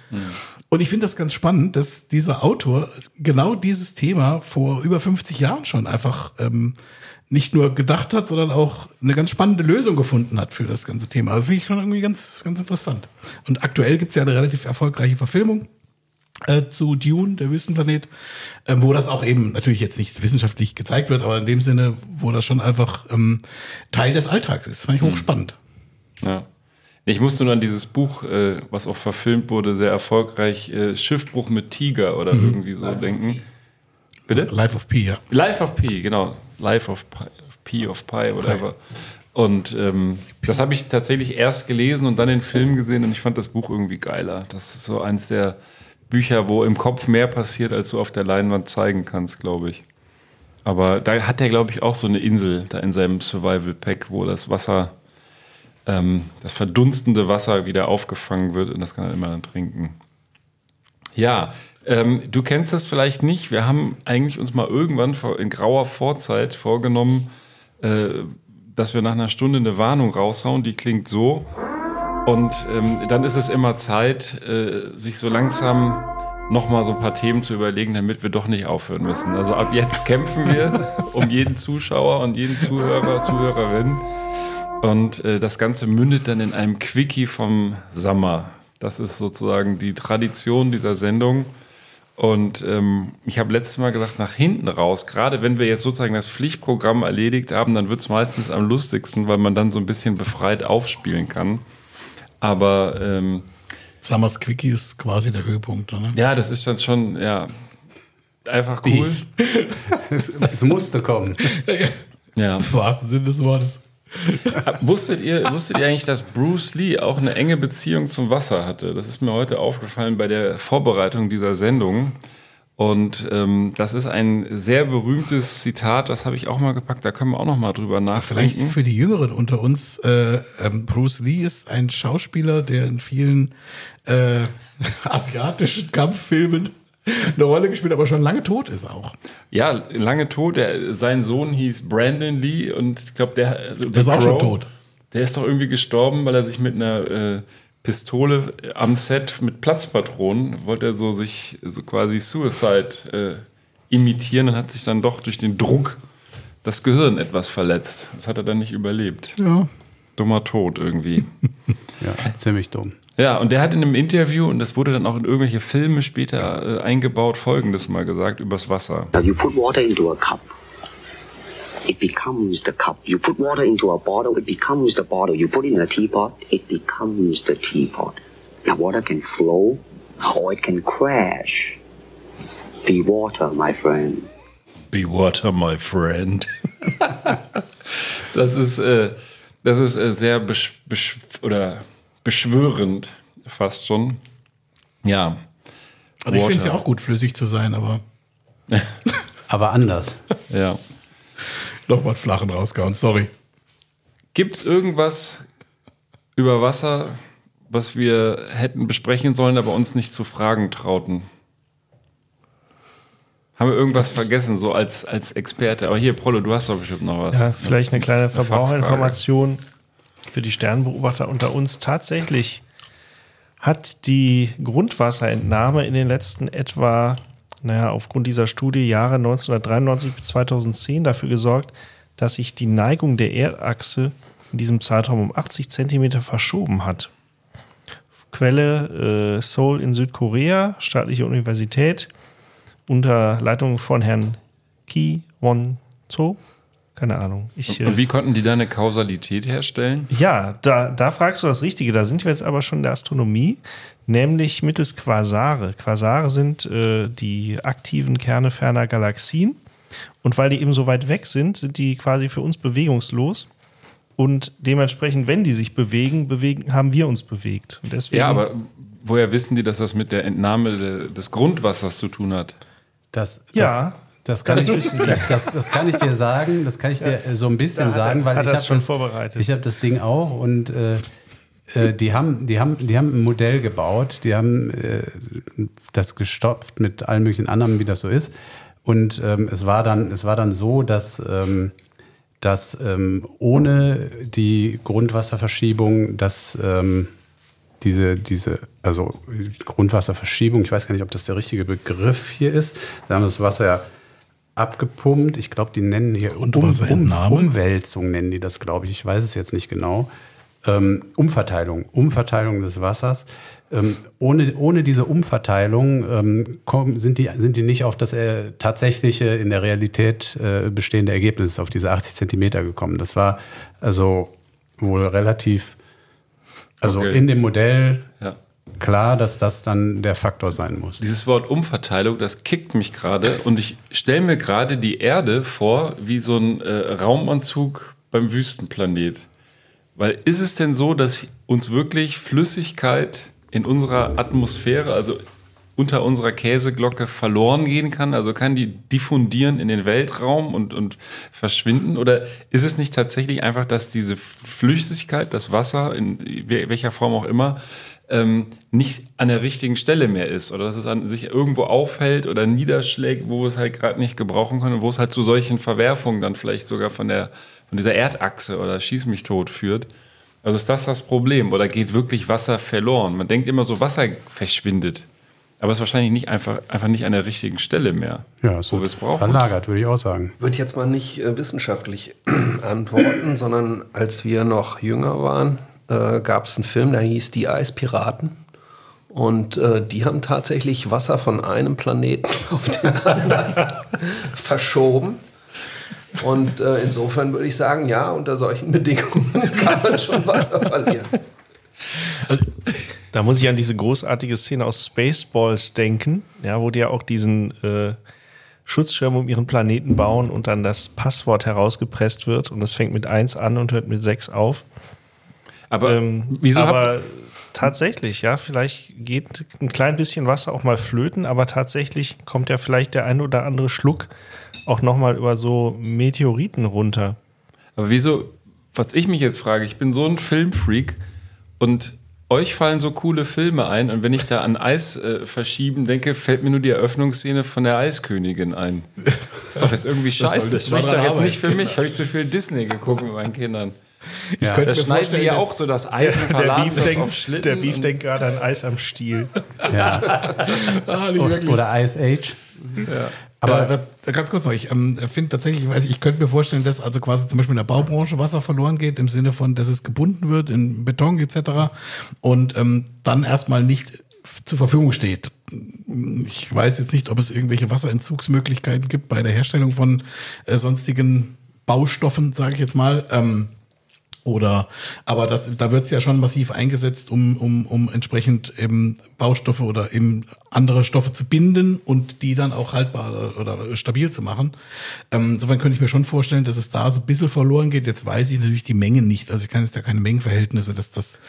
Und ich finde das ganz spannend, dass dieser Autor genau dieses Thema vor über 50 Jahren schon einfach ähm, nicht nur gedacht hat, sondern auch eine ganz spannende Lösung gefunden hat für das ganze Thema. Also finde ich schon irgendwie ganz, ganz interessant. Und aktuell gibt es ja eine relativ erfolgreiche Verfilmung äh, zu Dune, der Wüstenplanet, äh, wo das auch eben natürlich jetzt nicht wissenschaftlich gezeigt wird, aber in dem Sinne, wo das schon einfach ähm, Teil des Alltags ist. Fand ich hochspannend. Ja. Ich musste nur an dieses Buch, äh, was auch verfilmt wurde, sehr erfolgreich, äh, Schiffbruch mit Tiger oder Mhm. irgendwie so denken. Bitte? Life of Pi, ja. Life of Pi, genau. Life of Pi, Pi of Pi, whatever. Und ähm, das habe ich tatsächlich erst gelesen und dann den Film gesehen und ich fand das Buch irgendwie geiler. Das ist so eins der Bücher, wo im Kopf mehr passiert, als du auf der Leinwand zeigen kannst, glaube ich. Aber da hat er, glaube ich, auch so eine Insel da in seinem Survival Pack, wo das Wasser, ähm, das verdunstende Wasser wieder aufgefangen wird und das kann er immer dann trinken. Ja, ähm, du kennst das vielleicht nicht. Wir haben eigentlich uns mal irgendwann in grauer Vorzeit vorgenommen, äh, dass wir nach einer Stunde eine Warnung raushauen, die klingt so. Und ähm, dann ist es immer Zeit, äh, sich so langsam nochmal so ein paar Themen zu überlegen, damit wir doch nicht aufhören müssen. Also ab jetzt kämpfen wir um jeden Zuschauer und jeden Zuhörer, Zuhörerin. Und äh, das Ganze mündet dann in einem Quickie vom Sommer. Das ist sozusagen die Tradition dieser Sendung. Und ähm, ich habe letztes Mal gesagt, nach hinten raus, gerade wenn wir jetzt sozusagen das Pflichtprogramm erledigt haben, dann wird es meistens am lustigsten, weil man dann so ein bisschen befreit aufspielen kann. Aber ähm, Summers Quickie ist quasi der Höhepunkt. Ne? ja, das ist dann schon, ja, einfach cool. Es, es musste kommen. Ja. Im wahrsten Sinne des Wortes. Wusstet ihr, wusstet ihr eigentlich, dass Bruce Lee auch eine enge Beziehung zum Wasser hatte? Das ist mir heute aufgefallen bei der Vorbereitung dieser Sendung. Und ähm, das ist ein sehr berühmtes Zitat, das habe ich auch mal gepackt, da können wir auch noch mal drüber Vielleicht nachdenken. für die Jüngeren unter uns, äh, ähm, Bruce Lee ist ein Schauspieler, der in vielen äh, asiatischen Kampffilmen eine Rolle gespielt, aber schon lange tot ist auch. Ja, lange tot. Der, sein Sohn hieß Brandon Lee und ich glaube, der, also Der ist The auch schon Crow, tot. Der ist doch irgendwie gestorben, weil er sich mit einer äh, Pistole am Set mit Platzpatronen wollte er so sich so quasi Suicide äh, imitieren und hat sich dann doch durch den Druck das Gehirn etwas verletzt. Das hat er dann nicht überlebt. Ja. Dummer Tod irgendwie. Ja, ziemlich dumm. Ja, und der hat in einem Interview, und das wurde dann auch in irgendwelche Filme später äh, eingebaut, folgendes mal gesagt übers Wasser. You put water into a cup. It becomes the cup. You put water into a bottle, it becomes the bottle. You put it in a teapot, it becomes the teapot. Now water can flow or it can crash. Be water, my friend. Be water, my friend. das ist, äh, das ist äh, sehr besch besch oder beschwörend, fast schon. Ja. Also ich finde es ja auch gut, flüssig zu sein, aber Aber anders. Ja. Nochmal flachen rausgehauen, sorry. Gibt es irgendwas über Wasser, was wir hätten besprechen sollen, aber uns nicht zu fragen trauten? Haben wir irgendwas vergessen, so als, als Experte? Aber hier, Prollo, du hast doch bestimmt noch was. Ja, vielleicht eine kleine. Verbraucherinformation für die Sternbeobachter unter uns. Tatsächlich hat die Grundwasserentnahme in den letzten etwa, naja, aufgrund dieser Studie Jahre 1993 bis 2010 dafür gesorgt, dass sich die Neigung der Erdachse in diesem Zeitraum um 80 Zentimeter verschoben hat. Quelle äh, Seoul in Südkorea, staatliche Universität. unter Leitung von Herrn Ki Won Cho. Keine Ahnung. Ich, Und äh, wie konnten die da eine Kausalität herstellen? ja, da, da fragst du das Richtige. Da sind wir jetzt aber schon in der Astronomie, nämlich mittels Quasare. Quasare sind äh, die aktiven Kerne ferner Galaxien. Und weil die eben so weit weg sind, sind die quasi für uns bewegungslos. Und dementsprechend, wenn die sich bewegen, bewegen haben wir uns bewegt. Und deswegen, Ja, aber woher wissen die, dass das mit der Entnahme de, des Grundwassers zu tun hat? Das, Ja, das, das, kann das ich, das, das, das kann ich dir sagen. Das kann ich dir äh, so ein bisschen Da hat sagen, weil hat ich habe das vorbereitet. Ich habe das Ding auch und äh, äh, die haben, die haben, die haben ein Modell gebaut. Die haben äh, das gestopft mit allen möglichen anderen, wie das so ist. Und ähm, es war dann, es war dann so, dass ähm, dass ähm, ohne die Grundwasserverschiebung, dass ähm, diese, diese, also Grundwasserverschiebung, ich weiß gar nicht, ob das der richtige Begriff hier ist, da haben das Wasser ja abgepumpt. Ich glaube, die nennen hier um, um? Umwälzung, nennen die das, glaube ich. Ich weiß es jetzt nicht genau. Ähm, Umverteilung, Umverteilung des Wassers. Ähm, ohne, ohne diese Umverteilung ähm, kommen, sind, die, sind die nicht auf das äh, tatsächliche, in der Realität äh, bestehende Ergebnis, auf diese 80 Zentimeter gekommen. Das war also wohl relativ, also Okay. in dem Modell Ja. klar, dass das dann der Faktor sein muss. Dieses Wort Umverteilung, das kickt mich gerade und ich stelle mir gerade die Erde vor wie so ein äh, Raumanzug beim Wüstenplanet. Weil ist es denn so, dass uns wirklich Flüssigkeit in unserer Atmosphäre, also unter unserer Käseglocke verloren gehen kann? Also kann die diffundieren in den Weltraum und, und verschwinden? Oder ist es nicht tatsächlich einfach, dass diese Flüssigkeit, das Wasser, in wel- welcher Form auch immer, ähm, nicht an der richtigen Stelle mehr ist oder dass es an sich irgendwo aufhält oder niederschlägt, wo es halt gerade nicht gebrauchen kann und wo es halt zu solchen Verwerfungen dann vielleicht sogar von der von dieser Erdachse oder schieß mich tot führt. Also ist das das Problem oder geht wirklich Wasser verloren? Man denkt immer so, Wasser verschwindet. Aber es ist wahrscheinlich nicht einfach, einfach nicht an der richtigen Stelle mehr, Ja, wo wir wird es brauchen. verlagert, würde ich auch sagen. Würde jetzt mal nicht äh, wissenschaftlich antworten, sondern als wir noch jünger waren, äh, gab es einen Film, der hieß Die Eispiraten. Und äh, die haben tatsächlich Wasser von einem Planeten auf den anderen verschoben. Und äh, insofern würde ich sagen, ja, unter solchen Bedingungen kann man schon Wasser verlieren. Da muss ich an diese großartige Szene aus Spaceballs denken, ja, wo die ja auch diesen äh, Schutzschirm um ihren Planeten bauen und dann das Passwort herausgepresst wird und das fängt mit 1 an und hört mit 6 auf. Aber Ähm, wieso aber tatsächlich, ja, vielleicht geht ein klein bisschen Wasser auch mal flöten, aber tatsächlich kommt ja vielleicht der ein oder andere Schluck auch nochmal über so Meteoriten runter. Aber wieso, was ich mich jetzt frage, ich bin so ein Filmfreak und euch fallen so coole Filme ein und wenn ich da an Eis äh, verschieben denke, fällt mir nur die Eröffnungsszene von der Eiskönigin ein. Das ist doch jetzt irgendwie scheiße. das Das spricht doch jetzt Arbeit? nicht für mich. Habe ich zu viel Disney geguckt mit meinen Kindern. Ich könnte Da mir schneiden vorstellen, ja auch so das Eis und verladen das auf Schlitten. der Beef denkt gerade an Eis am Stiel. Ja. Ah. Oder Ice Age. Aber äh, ganz kurz noch, ich ähm, finde tatsächlich, ich, weiß, ich könnte mir vorstellen, dass also quasi zum Beispiel in der Baubranche Wasser verloren geht, im Sinne von, dass es gebunden wird in Beton etc. und ähm, dann erstmal nicht zur Verfügung steht. Ich weiß jetzt nicht, ob es irgendwelche Wasserentzugsmöglichkeiten gibt bei der Herstellung von äh, sonstigen Baustoffen, sage ich jetzt mal. Ähm, oder, aber das, da wird es ja schon massiv eingesetzt, um, um, um entsprechend eben Baustoffe oder eben andere Stoffe zu binden und die dann auch haltbar oder stabil zu machen. Ähm, insofern könnte ich mir schon vorstellen, dass es da so ein bisschen verloren geht. Jetzt weiß ich natürlich die Mengen nicht. Also ich kann jetzt da keine Mengenverhältnisse, dass das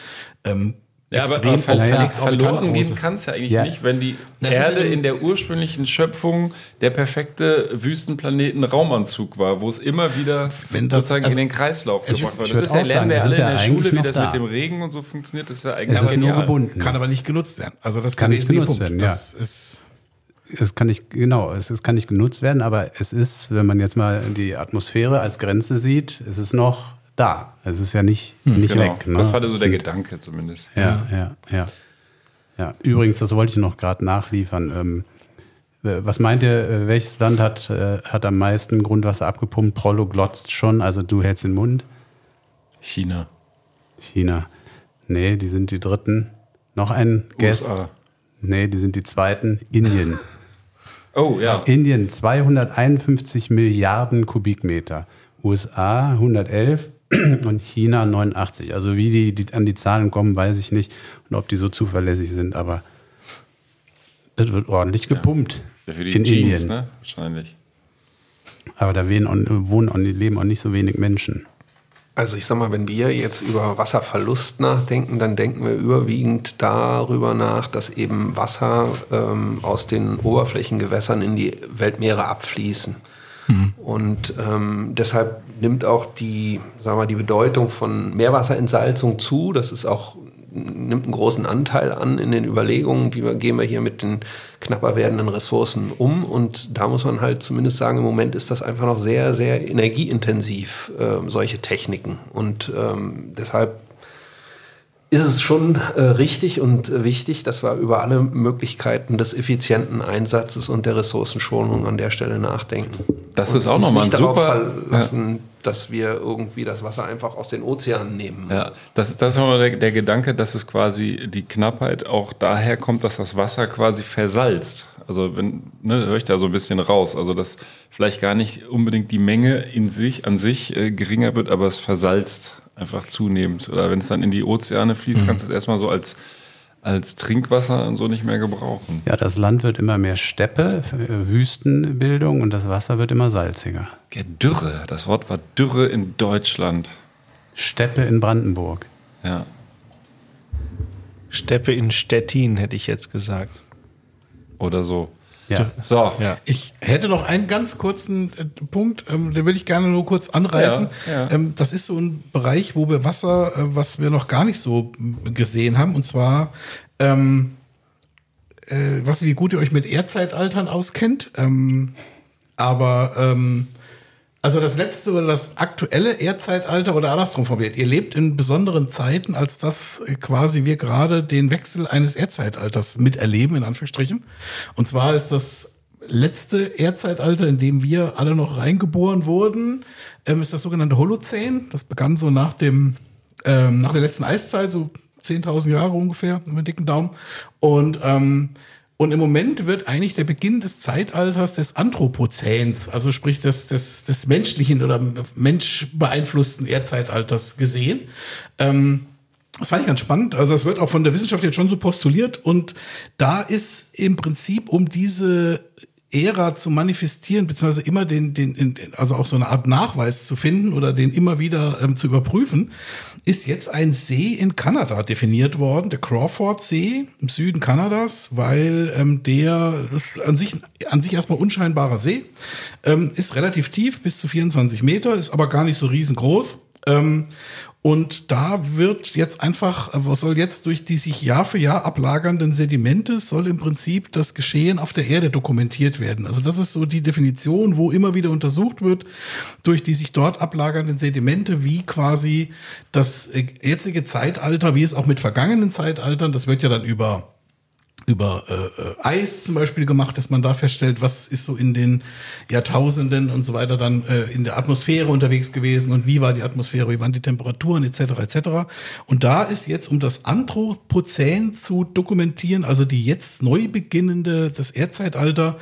ähm, Ja, aber, ver naja, ver verloren gehen kann es ja eigentlich Ja. nicht, wenn die Das Erde in der ursprünglichen Schöpfung der perfekte Wüstenplaneten Raumanzug war, wo es immer wieder Wenn das- sozusagen also- in den Kreislauf ich- gebracht würd Das ist ja, auch lernen wir alle in der Schule, wie das da. mit dem Regen und so funktioniert. Das ist ja eigentlich Es ist nur gebunden. kann aber nicht genutzt werden. Also das Kann nicht genutzt Punkt. werden, ja. Das ist Es kann nicht, genau, es, es kann nicht genutzt werden, aber es ist, wenn man jetzt mal die Atmosphäre als Grenze sieht, es ist noch da. Es ist ja nicht, nicht Genau. weg. Ne? Das war so der Gedanke zumindest. Ja, ja, ja. ja. Übrigens, das wollte ich noch gerade nachliefern. Ähm, äh, was meint ihr, äh, welches Land hat, äh, hat am meisten Grundwasser abgepumpt? Prollo glotzt schon, also du hältst den Mund. China. China. Nee, die sind die dritten. Noch ein Guess. USA. Nee, die sind die zweiten. Indien. Oh ja. Indien 251 Milliarden Kubikmeter, USA 111 und China 89. Also wie die, die an die Zahlen kommen, weiß ich nicht und ob die so zuverlässig sind, aber es wird ordentlich gepumpt Ja, für die in Jeans, Indien. ne? Wahrscheinlich. Aber da wohnen, wohnen leben auch nicht so wenig Menschen. Also ich sag mal, wenn wir jetzt über Wasserverlust nachdenken, dann denken wir überwiegend darüber nach, dass eben Wasser ähm, aus den Oberflächengewässern in die Weltmeere abfließen. Und ähm, deshalb nimmt auch die, sagen wir, die Bedeutung von Meerwasserentsalzung zu. Das ist auch nimmt einen großen Anteil an in den Überlegungen, wie wir, gehen wir hier mit den knapper werdenden Ressourcen um. Und da muss man halt zumindest sagen, im Moment ist das einfach noch sehr, sehr energieintensiv, ähm, solche Techniken. Und ähm, deshalb ist es schon äh, richtig und äh, wichtig, dass wir über alle Möglichkeiten des effizienten Einsatzes und der Ressourcenschonung an der Stelle nachdenken. Das Und ist auch nochmal ein darauf super- verlassen, dass wir irgendwie das Wasser einfach aus den Ozeanen nehmen. Ja, das ist, das ist nochmal der, der Gedanke, dass es quasi die Knappheit auch daher kommt, dass das Wasser quasi versalzt. Also wenn, ne, höre ich da so ein bisschen raus. Also dass vielleicht gar nicht unbedingt die Menge in sich, an sich äh, geringer wird, aber es versalzt einfach zunehmend. Oder wenn es dann in die Ozeane fließt, kannst du es erstmal so als, als Trinkwasser und so nicht mehr gebrauchen. Ja, das Land wird immer mehr Steppe, äh, Wüstenbildung und das Wasser wird immer salziger. Ja, Dürre, das Wort war Dürre in Deutschland. Steppe in Brandenburg. Ja. Steppe in Stettin, hätte ich jetzt gesagt. Oder so. Ja. So. Ja. Ich hätte noch einen ganz kurzen äh, Punkt, ähm, den würde ich gerne nur kurz anreißen. Ja, ja. Ähm, das ist so ein Bereich, wo wir Wasser, äh, was wir noch gar nicht so gesehen haben, und zwar, ähm, äh, was wie gut ihr euch mit Erdzeitaltern auskennt. Ähm, aber ähm, also das letzte oder das aktuelle Erdzeitalter oder andersrum formuliert. Ihr lebt in besonderen Zeiten, als dass quasi wir gerade den Wechsel eines Erdzeitalters miterleben, in Anführungsstrichen. Und zwar ist das letzte Erdzeitalter, in dem wir alle noch reingeboren wurden, ähm, ist das sogenannte Holozän. Das begann so nach dem, ähm, nach der letzten Eiszeit, so 10.000 Jahre ungefähr, mit dicken Daumen. Und, ähm, und im Moment wird eigentlich der Beginn des Zeitalters des Anthropozäns, also sprich des, des, des menschlichen oder menschbeeinflussten Erdzeitalters gesehen. Ähm, das fand ich ganz spannend. Also das wird auch von der Wissenschaft jetzt schon so postuliert. Und da ist im Prinzip, um diese Ära zu manifestieren, beziehungsweise immer den, den, also auch so eine Art Nachweis zu finden oder den immer wieder ähm, zu überprüfen, ist jetzt ein See in Kanada definiert worden, der Crawford See im Süden Kanadas, weil ähm, der an sich an sich erstmal unscheinbarer See, ähm, ist relativ tief, bis zu 24 Meter, ist aber gar nicht so riesengroß. Ähm, und da wird jetzt einfach, äh, was soll jetzt durch die sich Jahr für Jahr ablagernden Sedimente, soll im Prinzip das Geschehen auf der Erde dokumentiert werden. Also das ist so die Definition, wo immer wieder untersucht wird, durch die sich dort ablagernden Sedimente, wie quasi das äh, jetzige Zeitalter, wie es auch mit vergangenen Zeitaltern, das wird ja dann über über äh, äh, Eis zum Beispiel gemacht, dass man da feststellt, was ist so in den Jahrtausenden und so weiter dann äh, in der Atmosphäre unterwegs gewesen und wie war die Atmosphäre, wie waren die Temperaturen etc. etc. Und da ist jetzt, um das Anthropozän zu dokumentieren, also die jetzt neu beginnende, das Erdzeitalter,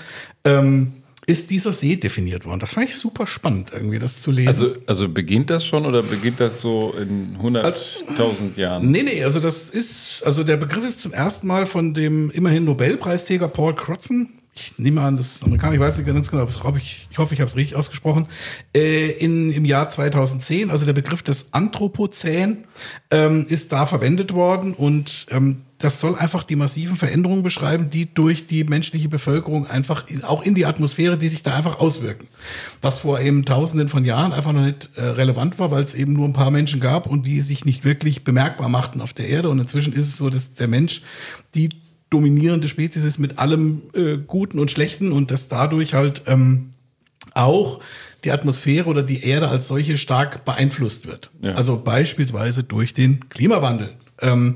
ähm, ist dieser See definiert worden. Das fand ich super spannend, irgendwie das zu lesen. Also, also beginnt das schon oder beginnt das so in 100.000 Jahren? Nee, nee, also das ist, also der Begriff ist zum ersten Mal von dem immerhin Nobelpreisträger Paul Crutzen, ich nehme an, das ist Amerikaner, ich weiß nicht ganz genau, aber ich, ich hoffe, ich habe es richtig ausgesprochen, äh, in, im Jahr 2010, also der Begriff des Anthropozän ähm, ist da verwendet worden und ähm, das soll einfach die massiven Veränderungen beschreiben, die durch die menschliche Bevölkerung einfach in, auch in die Atmosphäre, die sich da einfach auswirken. Was vor eben Tausenden von Jahren einfach noch nicht äh, relevant war, weil es eben nur ein paar Menschen gab und die sich nicht wirklich bemerkbar machten auf der Erde. Und inzwischen ist es so, dass der Mensch die dominierende Spezies ist mit allem äh, Guten und Schlechten und dass dadurch halt ähm, auch die Atmosphäre oder die Erde als solche stark beeinflusst wird. Ja. Also beispielsweise durch den Klimawandel. Ähm,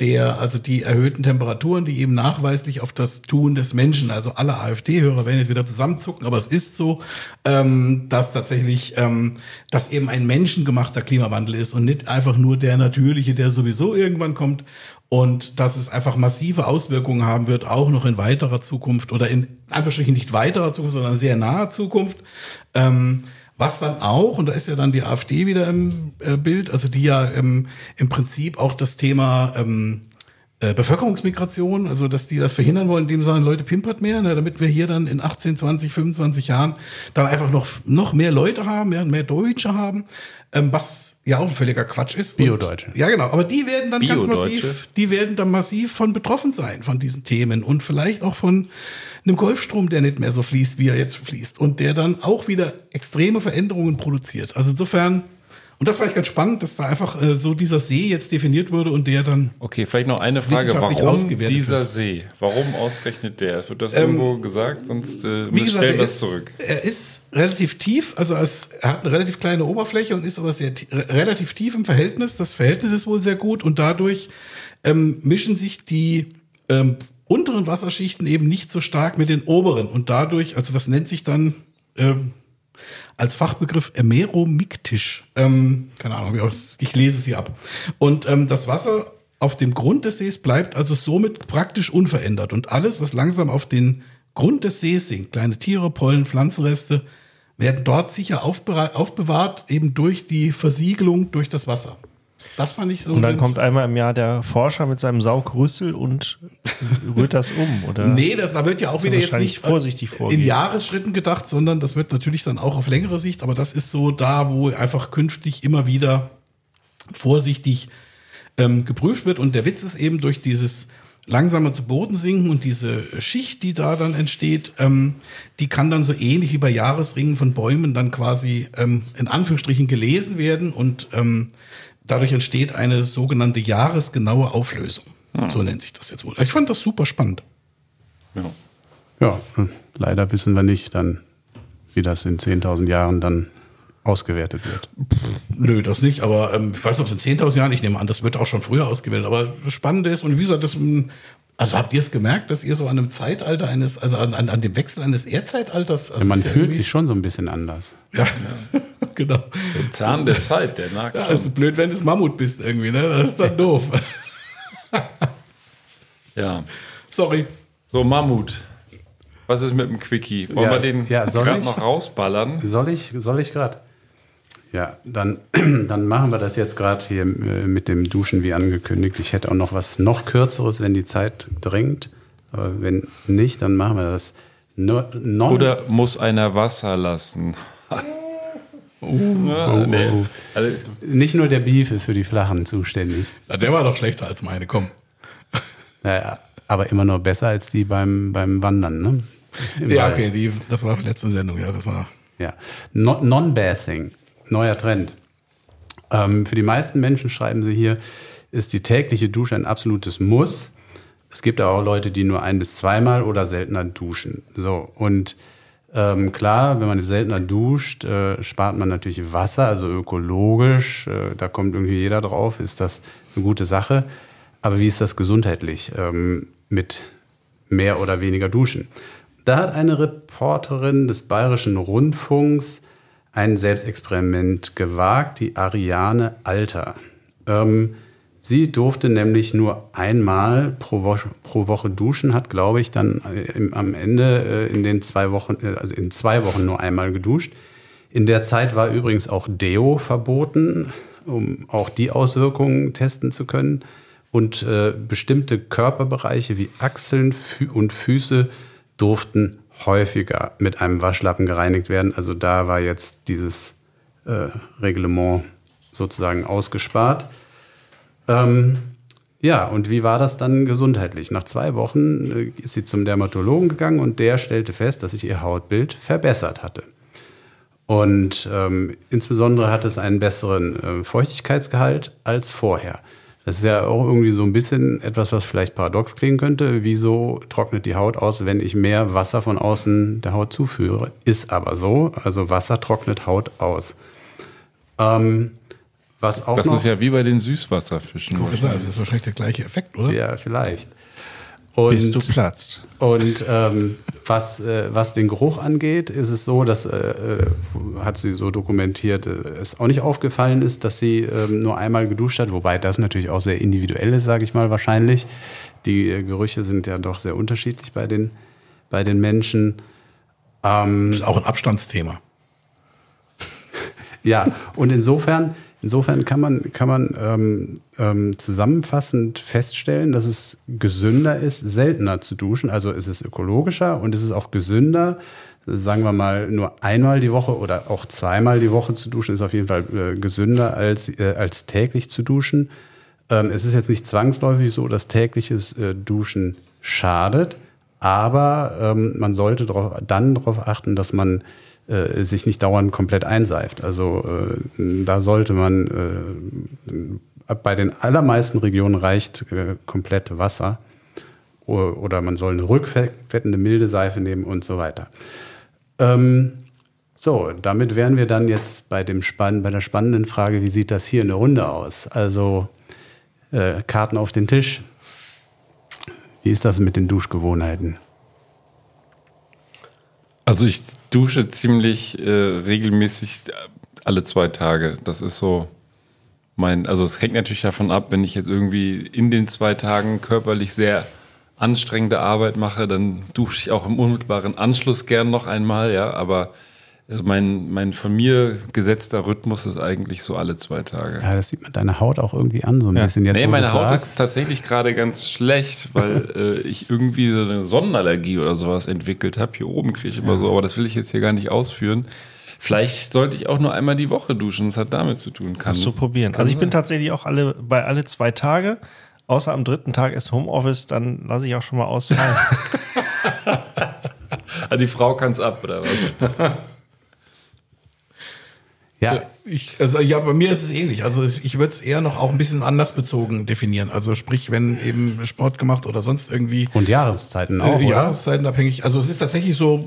der, also die erhöhten Temperaturen, die eben nachweislich auf das Tun des Menschen, also alle AfD-Hörer werden jetzt wieder zusammenzucken, aber es ist so, ähm, dass tatsächlich ähm, das eben ein menschengemachter Klimawandel ist und nicht einfach nur der natürliche, der sowieso irgendwann kommt. Und dass es einfach massive Auswirkungen haben wird, auch noch in weiterer Zukunft oder in Anführungsstrichen nicht weiterer Zukunft, sondern sehr naher Zukunft. Ähm, was dann auch, und da ist ja dann die AfD wieder im äh, Bild, also die ja ähm, im Prinzip auch das Thema ähm, äh, Bevölkerungsmigration, also dass die das verhindern wollen, indem sie sagen, Leute pimpert mehr, ne, damit wir hier dann in 18, 20, 25 Jahren dann einfach noch, noch mehr Leute haben, ja, mehr Deutsche haben, ähm, was ja auch ein völliger Quatsch ist. Bio-Deutsche. Ja, genau, aber die werden dann ganz massiv, die werden dann massiv von betroffen sein von diesen Themen und vielleicht auch von einem Golfstrom, der nicht mehr so fließt, wie er jetzt fließt und der dann auch wieder extreme Veränderungen produziert. Also insofern, und das war ich ganz spannend, dass da einfach äh, so dieser See jetzt definiert wurde und der dann Okay, vielleicht noch eine Frage. Warum dieser wird. See? Warum ausgerechnet der? Wird das Ähm, irgendwo gesagt? Sonst äh, Wie gesagt, stellen wir es zurück. er ist relativ tief, also es, er hat eine relativ kleine Oberfläche und ist aber sehr ti- re- relativ tief im Verhältnis. Das Verhältnis ist wohl sehr gut und dadurch ähm, mischen sich die ähm, unteren Wasserschichten eben nicht so stark mit den oberen und dadurch, also das nennt sich dann ähm, als Fachbegriff emeromiktisch. Ähm, keine Ahnung, ich lese es hier ab. Und ähm, das Wasser auf dem Grund des Sees bleibt also somit praktisch unverändert. Und alles, was langsam auf den Grund des Sees sinkt, kleine Tiere, Pollen, Pflanzenreste, werden dort sicher aufbewahrt, eben durch die Versiegelung durch das Wasser. Das fand ich so. Und dann kommt einmal im Jahr der Forscher mit seinem Saugrüssel und rührt das um, oder? Nee, das, da wird ja auch wieder jetzt nicht vorsichtig in vorgehen. Jahresschritten gedacht, sondern das wird natürlich dann auch auf längere Sicht, aber das ist so da, wo einfach künftig immer wieder vorsichtig ähm, geprüft wird. Und der Witz ist eben durch dieses langsame zu Boden sinken und diese Schicht, die da dann entsteht, ähm, die kann dann so ähnlich wie bei Jahresringen von Bäumen dann quasi ähm, in Anführungsstrichen gelesen werden und ähm, dadurch entsteht eine sogenannte jahresgenaue Auflösung. So nennt sich das jetzt wohl. Ich fand das super spannend. Ja. Ja, hm, leider wissen wir nicht dann, wie das in 10.000 Jahren dann ausgewertet wird. Nö, das nicht, aber ähm, ich weiß nicht, ob es in 10.000 Jahren, ich nehme an, das wird auch schon früher ausgewählt, aber das Spannende ist, und wie gesagt, das, ähm, also habt ihr es gemerkt, dass ihr so an einem Zeitalter eines, also an, an, an dem Wechsel eines Erdzeitalters, also Ja, man ja fühlt sich schon so ein bisschen anders. ja, genau. Der Zahn der Zeit, der nagt. Ja, ist blöd, wenn du das Mammut bist irgendwie, ne? Das ist dann doof. Ja. Sorry. So, Mammut. Was ist mit dem Quickie? Wollen Ja, wir den ja, ich? noch rausballern? Soll ich, soll ich gerade? Ja, dann, dann machen wir das jetzt gerade hier äh, mit dem Duschen wie angekündigt. Ich hätte auch noch was noch kürzeres, wenn die Zeit drängt. Aber wenn nicht, dann machen wir das. No, non, Oder muss einer Wasser lassen? Uh, ja, nee. oh. also, Nicht nur der Beef ist für die Flachen zuständig. Ja, der war doch schlechter als meine, komm. Naja, aber immer noch besser als die beim, beim Wandern, ne? Im Ja, okay, die, das war letzte Sendung, ja, das war. Ja. No- Non-Bathing, neuer Trend. Ähm, für die meisten Menschen schreiben sie hier, ist die tägliche Dusche ein absolutes Muss. Es gibt aber auch Leute, die nur ein bis zweimal oder seltener duschen. So, und ähm, klar, wenn man seltener duscht, äh, spart man natürlich Wasser, also ökologisch. Äh, da kommt irgendwie jeder drauf, ist das eine gute Sache. Aber wie ist das gesundheitlich ähm, mit mehr oder weniger Duschen? Da hat eine Reporterin des Bayerischen Rundfunks ein Selbstexperiment gewagt, die Ariane Alter. Ähm, sie durfte nämlich nur einmal pro Woche, pro Woche duschen, hat, glaube ich, dann äh, im, am Ende äh, in den zwei Wochen, äh, also in zwei Wochen nur einmal geduscht. In der Zeit war übrigens auch Deo verboten, um auch die Auswirkungen testen zu können. Und äh, bestimmte Körperbereiche wie Achseln und Füße durften häufiger mit einem Waschlappen gereinigt werden. Also da war jetzt dieses äh, Reglement sozusagen ausgespart. Ähm, ja, und wie war das dann gesundheitlich? Nach zwei Wochen äh, ist sie zum Dermatologen gegangen und der stellte fest, dass sich ihr Hautbild verbessert hatte. Und ähm, insbesondere hat es einen besseren äh, Feuchtigkeitsgehalt als vorher. Das ist ja auch irgendwie so ein bisschen etwas, was vielleicht paradox klingen könnte. Wieso trocknet die Haut aus, wenn ich mehr Wasser von außen der Haut zuführe? Ist aber so. Also Wasser trocknet Haut aus. Ähm, was auch das noch, ist ja wie bei den Süßwasserfischen. Also das ist wahrscheinlich der gleiche Effekt, oder? Ja, vielleicht. Und, Bis du platzt. Und ähm, was, äh, was den Geruch angeht, ist es so, dass äh, äh, hat sie so dokumentiert, äh, es auch nicht aufgefallen ist, dass sie ähm, nur einmal geduscht hat, wobei das natürlich auch sehr individuell ist, sage ich mal wahrscheinlich. Die äh, Gerüche sind ja doch sehr unterschiedlich bei den, bei den Menschen. Ähm, ist auch ein Abstandsthema. ja, und insofern, insofern kann man, kann man ähm, ähm, zusammenfassend feststellen, dass es gesünder ist, seltener zu duschen. Also es ist ökologischer und es ist auch gesünder, sagen wir mal, nur einmal die Woche oder auch zweimal die Woche zu duschen, ist auf jeden Fall äh, gesünder als, äh, als täglich zu duschen. Ähm, es ist jetzt nicht zwangsläufig so, dass tägliches äh, Duschen schadet, aber ähm, man sollte drauf, dann darauf achten, dass man äh, sich nicht dauernd komplett einseift. Also äh, da sollte man, äh, bei den allermeisten Regionen reicht äh, komplett Wasser oder, man soll eine rückfettende milde Seife nehmen und so weiter. Ähm, so, damit wären wir dann jetzt bei, dem Spann bei der spannenden Frage, wie sieht das hier in der Runde aus? Also äh, Karten auf den Tisch. Wie ist das mit den Duschgewohnheiten? Also ich dusche ziemlich äh, regelmäßig alle zwei Tage. Das ist so mein, also es hängt natürlich davon ab, wenn ich jetzt irgendwie in den zwei Tagen körperlich sehr anstrengende Arbeit mache, dann dusche ich auch im unmittelbaren Anschluss gern noch einmal, ja, aber mein, mein von mir gesetzter Rhythmus ist eigentlich so alle zwei Tage. Ja, das sieht man deine Haut auch irgendwie an, so ein ja. bisschen jetzt. Nee, meine Haut sagst. ist tatsächlich gerade ganz schlecht, weil äh, ich irgendwie so eine Sonnenallergie oder sowas entwickelt habe. Hier oben kriege ich immer so, aber das will ich jetzt hier gar nicht ausführen. Vielleicht sollte ich auch nur einmal die Woche duschen. Das hat damit zu tun. Kann, Kannst du probieren. kann Also ich bin sein. tatsächlich auch alle bei alle zwei Tage. Außer am dritten Tag ist Homeoffice, dann lasse ich auch schon mal ausfallen. Ah, die Frau kann es ab, oder was? Ja, Ich, also ja, bei mir ist es ähnlich. Also ich würde es eher noch auch ein bisschen anlassbezogen definieren. Also sprich, wenn eben Sport gemacht oder sonst irgendwie und Jahreszeiten auch, äh? Jahreszeiten abhängig. Also es ist tatsächlich so,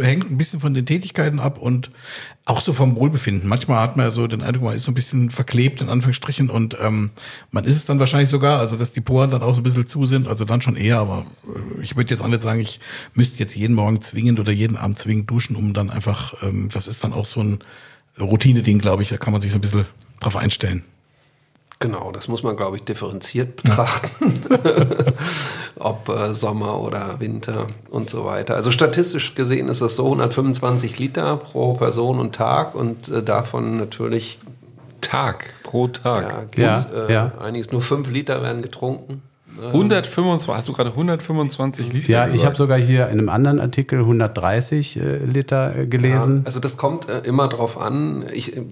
äh, hängt ein bisschen von den Tätigkeiten ab und auch so vom Wohlbefinden. Manchmal hat man ja so den Eindruck, man ist so ein bisschen verklebt in Anführungsstrichen und ähm, man ist es dann wahrscheinlich sogar, also dass die Poren dann auch so ein bisschen zu sind, also dann schon eher, aber äh, ich würde jetzt auch nicht sagen, ich müsste jetzt jeden Morgen zwingend oder jeden Abend zwingend duschen, um dann einfach, ähm, das ist dann auch so ein Routine-Ding, glaube ich, da kann man sich so ein bisschen drauf einstellen. Genau, das muss man, glaube ich, differenziert betrachten. Ob äh, Sommer oder Winter und so weiter. Also statistisch gesehen ist das so 125 Liter pro Person und Tag und äh, davon natürlich Tag pro Tag. ja, geht, Ja, äh, ja. einiges. Nur 5 Liter werden getrunken. 125, hast du gerade 125 Liter Ja, ich gesagt? habe sogar hier in einem anderen Artikel 130 äh, Liter äh, gelesen. Ja, also das kommt äh, immer drauf an. Ich, äh,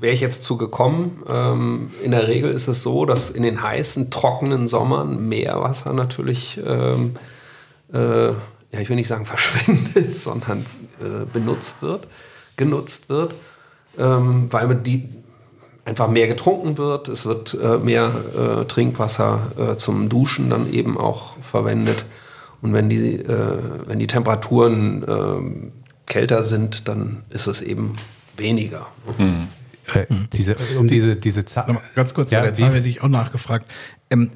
Wäre ich jetzt zu gekommen, ähm, in der Regel ist es so, dass in den heißen, trockenen Sommern Meerwasser natürlich, ähm, äh, ja, ich will nicht sagen verschwendet, sondern äh, benutzt wird, genutzt wird, ähm, weil man die einfach mehr getrunken wird. Es wird äh, mehr äh, Trinkwasser äh, zum Duschen dann eben auch verwendet. Und wenn die, äh, wenn die Temperaturen ähm, kälter sind, dann ist es eben weniger. Äh, diese, um diese, diese Zahl. Ganz kurz, Ja, bei der Zahl werde ich auch nachgefragt. Ähm,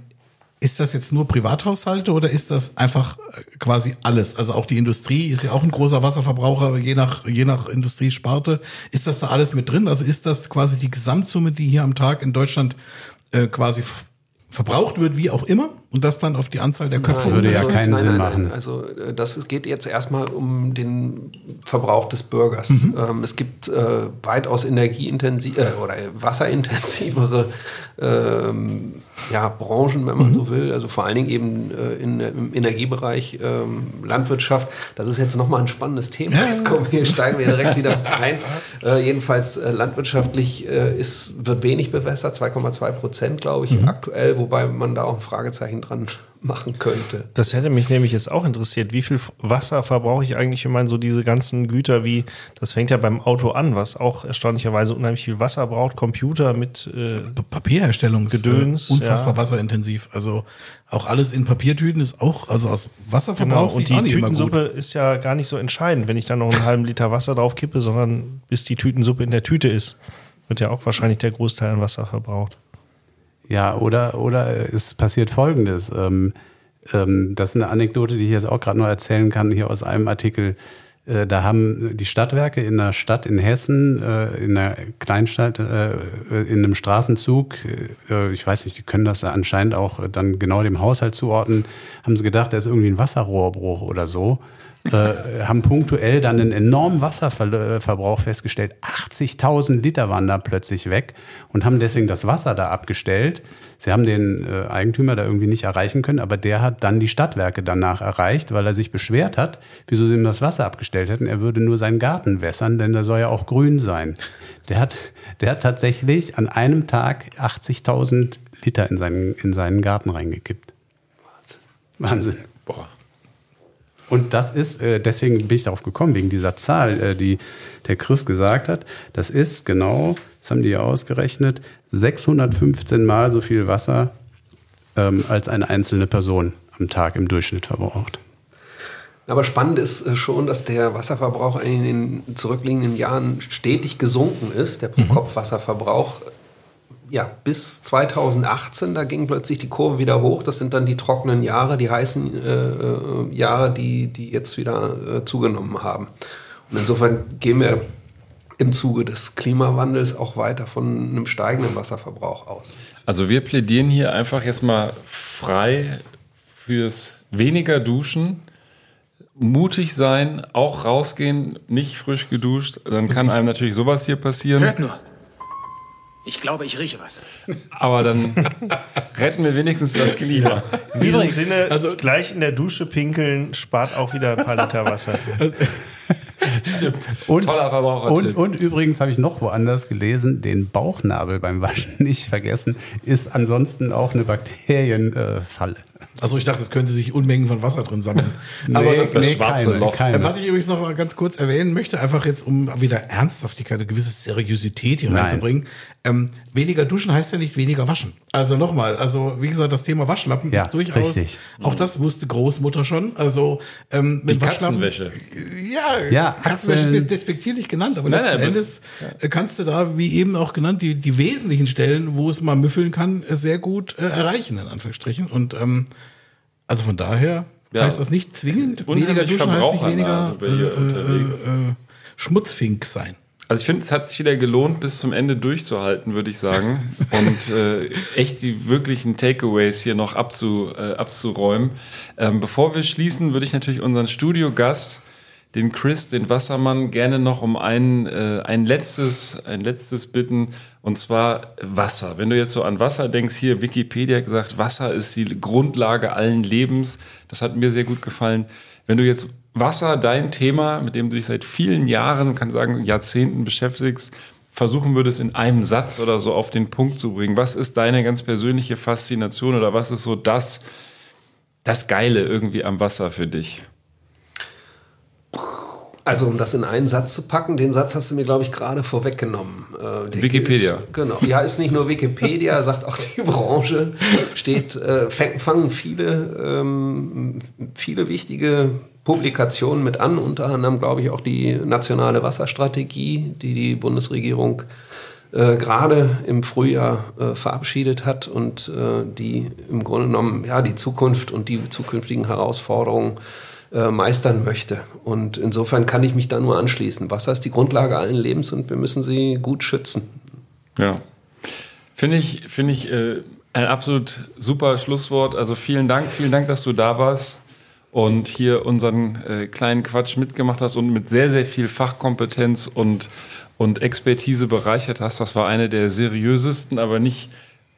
ist das jetzt nur Privathaushalte oder ist das einfach äh, quasi alles? Also auch die Industrie ist ja auch ein großer Wasserverbraucher, je nach, je nach Industriesparte. Ist das da alles mit drin? Also ist das quasi die Gesamtsumme, die hier am Tag in Deutschland äh, quasi verbraucht wird, wie auch immer? Und das dann auf die Anzahl der Köpfe? würde ja also, keinen nein, Sinn nein, nein. machen. Also äh, das ist, geht jetzt erstmal um den Verbrauch des Bürgers. Mhm. Ähm, es gibt äh, weitaus energieintensiv äh, oder wasserintensivere ähm, ja, Branchen, wenn Mhm. man so will. Also vor allen Dingen eben äh, in, im Energiebereich, ähm, Landwirtschaft. Das ist jetzt nochmal ein spannendes Thema. Jetzt kommen wir, steigen wir direkt wieder ein. Äh, jedenfalls äh, landwirtschaftlich äh, ist, wird wenig bewässert, 2,2 Prozent, glaube ich, Mhm. aktuell, wobei man da auch ein Fragezeichen dran machen könnte. Das hätte mich nämlich jetzt auch interessiert. Wie viel Wasser verbrauche ich eigentlich, wenn man so diese ganzen Güter wie, das fängt ja beim Auto an, was auch erstaunlicherweise unheimlich viel Wasser braucht, Computer mit äh, Papierherstellung ist Gedöns, äh, unfassbar ja. wasserintensiv. Also auch alles in Papiertüten ist auch, also aus Wasserverbrauch Genau, und die nicht immer gut. Tütensuppe ist ja gar nicht so entscheidend, wenn ich dann noch einen halben Liter Wasser drauf kippe, sondern bis die Tütensuppe in der Tüte ist, wird ja auch wahrscheinlich der Großteil an Wasser verbraucht. Ja, oder, oder es passiert Folgendes. Ähm, ähm, das ist eine Anekdote, die ich jetzt auch gerade nur erzählen kann, hier aus einem Artikel. Äh, Da haben die Stadtwerke in einer Stadt in Hessen, äh, in einer Kleinstadt, äh, in einem Straßenzug, äh, ich weiß nicht, die können das anscheinend auch dann genau dem Haushalt zuordnen, haben sie gedacht, da ist irgendwie ein Wasserrohrbruch oder so. Äh, haben punktuell dann einen enormen Wasserverbrauch festgestellt. 80.000 Liter waren da plötzlich weg und haben deswegen das Wasser da abgestellt. Sie haben den äh, Eigentümer da irgendwie nicht erreichen können, aber der hat dann die Stadtwerke danach erreicht, weil er sich beschwert hat, wieso sie ihm das Wasser abgestellt hätten. Er würde nur seinen Garten wässern, denn der soll ja auch grün sein. Der hat, der hat tatsächlich an einem Tag 80.000 Liter in seinen, in seinen Garten reingekippt. Wahnsinn. Boah. Und das ist, äh, deswegen bin ich darauf gekommen, wegen dieser Zahl, äh, die der Chris gesagt hat. Das ist genau, das haben die ja ausgerechnet, 615 Mal so viel Wasser ähm, als eine einzelne Person am Tag im Durchschnitt verbraucht. Aber spannend ist äh, schon, dass der Wasserverbrauch in den zurückliegenden Jahren stetig gesunken ist, der Pro-Kopf-Wasserverbrauch. Ja, bis 2018, da ging plötzlich die Kurve wieder hoch. Das sind dann die trockenen Jahre, die heißen äh, äh, Jahre, die, die jetzt wieder äh, zugenommen haben. Und insofern gehen wir im Zuge des Klimawandels auch weiter von einem steigenden Wasserverbrauch aus. Also wir plädieren hier einfach jetzt mal frei fürs weniger Duschen, mutig sein, auch rausgehen, nicht frisch geduscht. Dann kann einem natürlich sowas hier passieren. Hört nur. Ich glaube, ich rieche was. Aber dann retten wir wenigstens das Klima. In diesem Sinne, gleich in der Dusche pinkeln spart auch wieder ein paar Liter Wasser. Stimmt. Und, Toller Verbrauchertipp. und, und übrigens habe ich noch woanders gelesen, den Bauchnabel beim Waschen nicht vergessen, ist ansonsten auch eine Bakterienfalle. Also ich dachte, es könnte sich Unmengen von Wasser drin sammeln. Nee, Aber das, das schwarze Loch. keine. Äh, Was ich übrigens noch mal ganz kurz erwähnen möchte, einfach jetzt, um wieder Ernsthaftigkeit, eine gewisse Seriosität hier Nein. reinzubringen. Ähm, weniger duschen heißt ja nicht weniger waschen. Also nochmal, also wie gesagt, das Thema Waschlappen Ja, ist durchaus, richtig. auch das wusste Großmutter schon. Also ähm, Die mit Waschlappen- Katzenwäsche. Ja, Ja, Katzenwäsche wird despektierlich genannt, aber Nein, letzten nein, Endes äh, kannst du da, wie eben auch genannt, die, die wesentlichen Stellen, wo es mal müffeln kann, äh, sehr gut äh, erreichen, in Anführungsstrichen. Und ähm, also von daher Ja. heißt das nicht zwingend, weniger duschen heißt nicht weniger unterwegs. äh, äh, Schmutzfink sein. Also ich finde, es hat sich wieder gelohnt, bis zum Ende durchzuhalten, würde ich sagen. Und äh, echt die wirklichen Takeaways hier noch abzu, äh, abzuräumen. Ähm, bevor wir schließen, würde ich natürlich unseren Studiogast, den Chris, den Wassermann, gerne noch um ein, äh, ein, letztes, ein letztes bitten. Und zwar Wasser. Wenn du jetzt so an Wasser denkst, hier Wikipedia gesagt, Wasser ist die Grundlage allen Lebens. Das hat mir sehr gut gefallen. Wenn du jetzt Wasser, dein Thema, mit dem du dich seit vielen Jahren, kann sagen Jahrzehnten beschäftigst, versuchen würdest, in einem Satz oder so auf den Punkt zu bringen. Was ist deine ganz persönliche Faszination oder was ist so das, das Geile irgendwie am Wasser für dich? Also um das in einen Satz zu packen, den Satz hast du mir, glaube ich, gerade vorweggenommen. Äh, Wikipedia. gilt- Genau. Ja, ist nicht nur Wikipedia, sagt auch die Branche, steht, äh, fangen viele, ähm, viele wichtige Publikationen mit an, unter anderem, glaube ich, auch die nationale Wasserstrategie, die die Bundesregierung äh, gerade im Frühjahr äh, verabschiedet hat und äh, die im Grunde genommen ja, die Zukunft und die zukünftigen Herausforderungen äh, meistern möchte. Und insofern kann ich mich da nur anschließen. Wasser ist die Grundlage allen Lebens und wir müssen sie gut schützen. Ja. Finde ich, finde ich äh, ein absolut super Schlusswort. Also vielen Dank, vielen Dank, dass du da warst und hier unseren äh, kleinen Quatsch mitgemacht hast und mit sehr, sehr viel Fachkompetenz und, und Expertise bereichert hast. Das war eine der seriösesten, aber nicht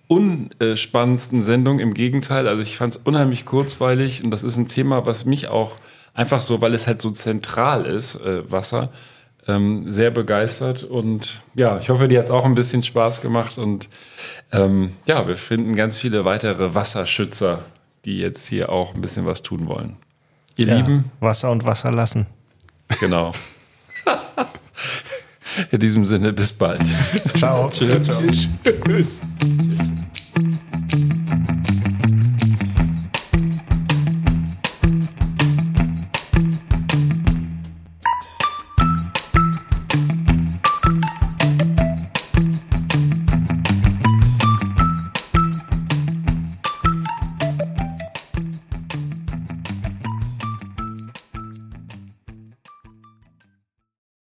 unspannendsten Sendungen. Im Gegenteil, also ich fand es unheimlich kurzweilig und das ist ein Thema, was mich auch einfach so, weil es halt so zentral ist, äh, Wasser, ähm, sehr begeistert und ja, ich hoffe, dir hat es auch ein bisschen Spaß gemacht und ähm, ja, wir finden ganz viele weitere Wasserschützer, die jetzt hier auch ein bisschen was tun wollen. Ihr Ja, Lieben, Wasser und Wasser lassen. genau. In diesem Sinne, bis bald. Ciao. Tschüss. Tschüss.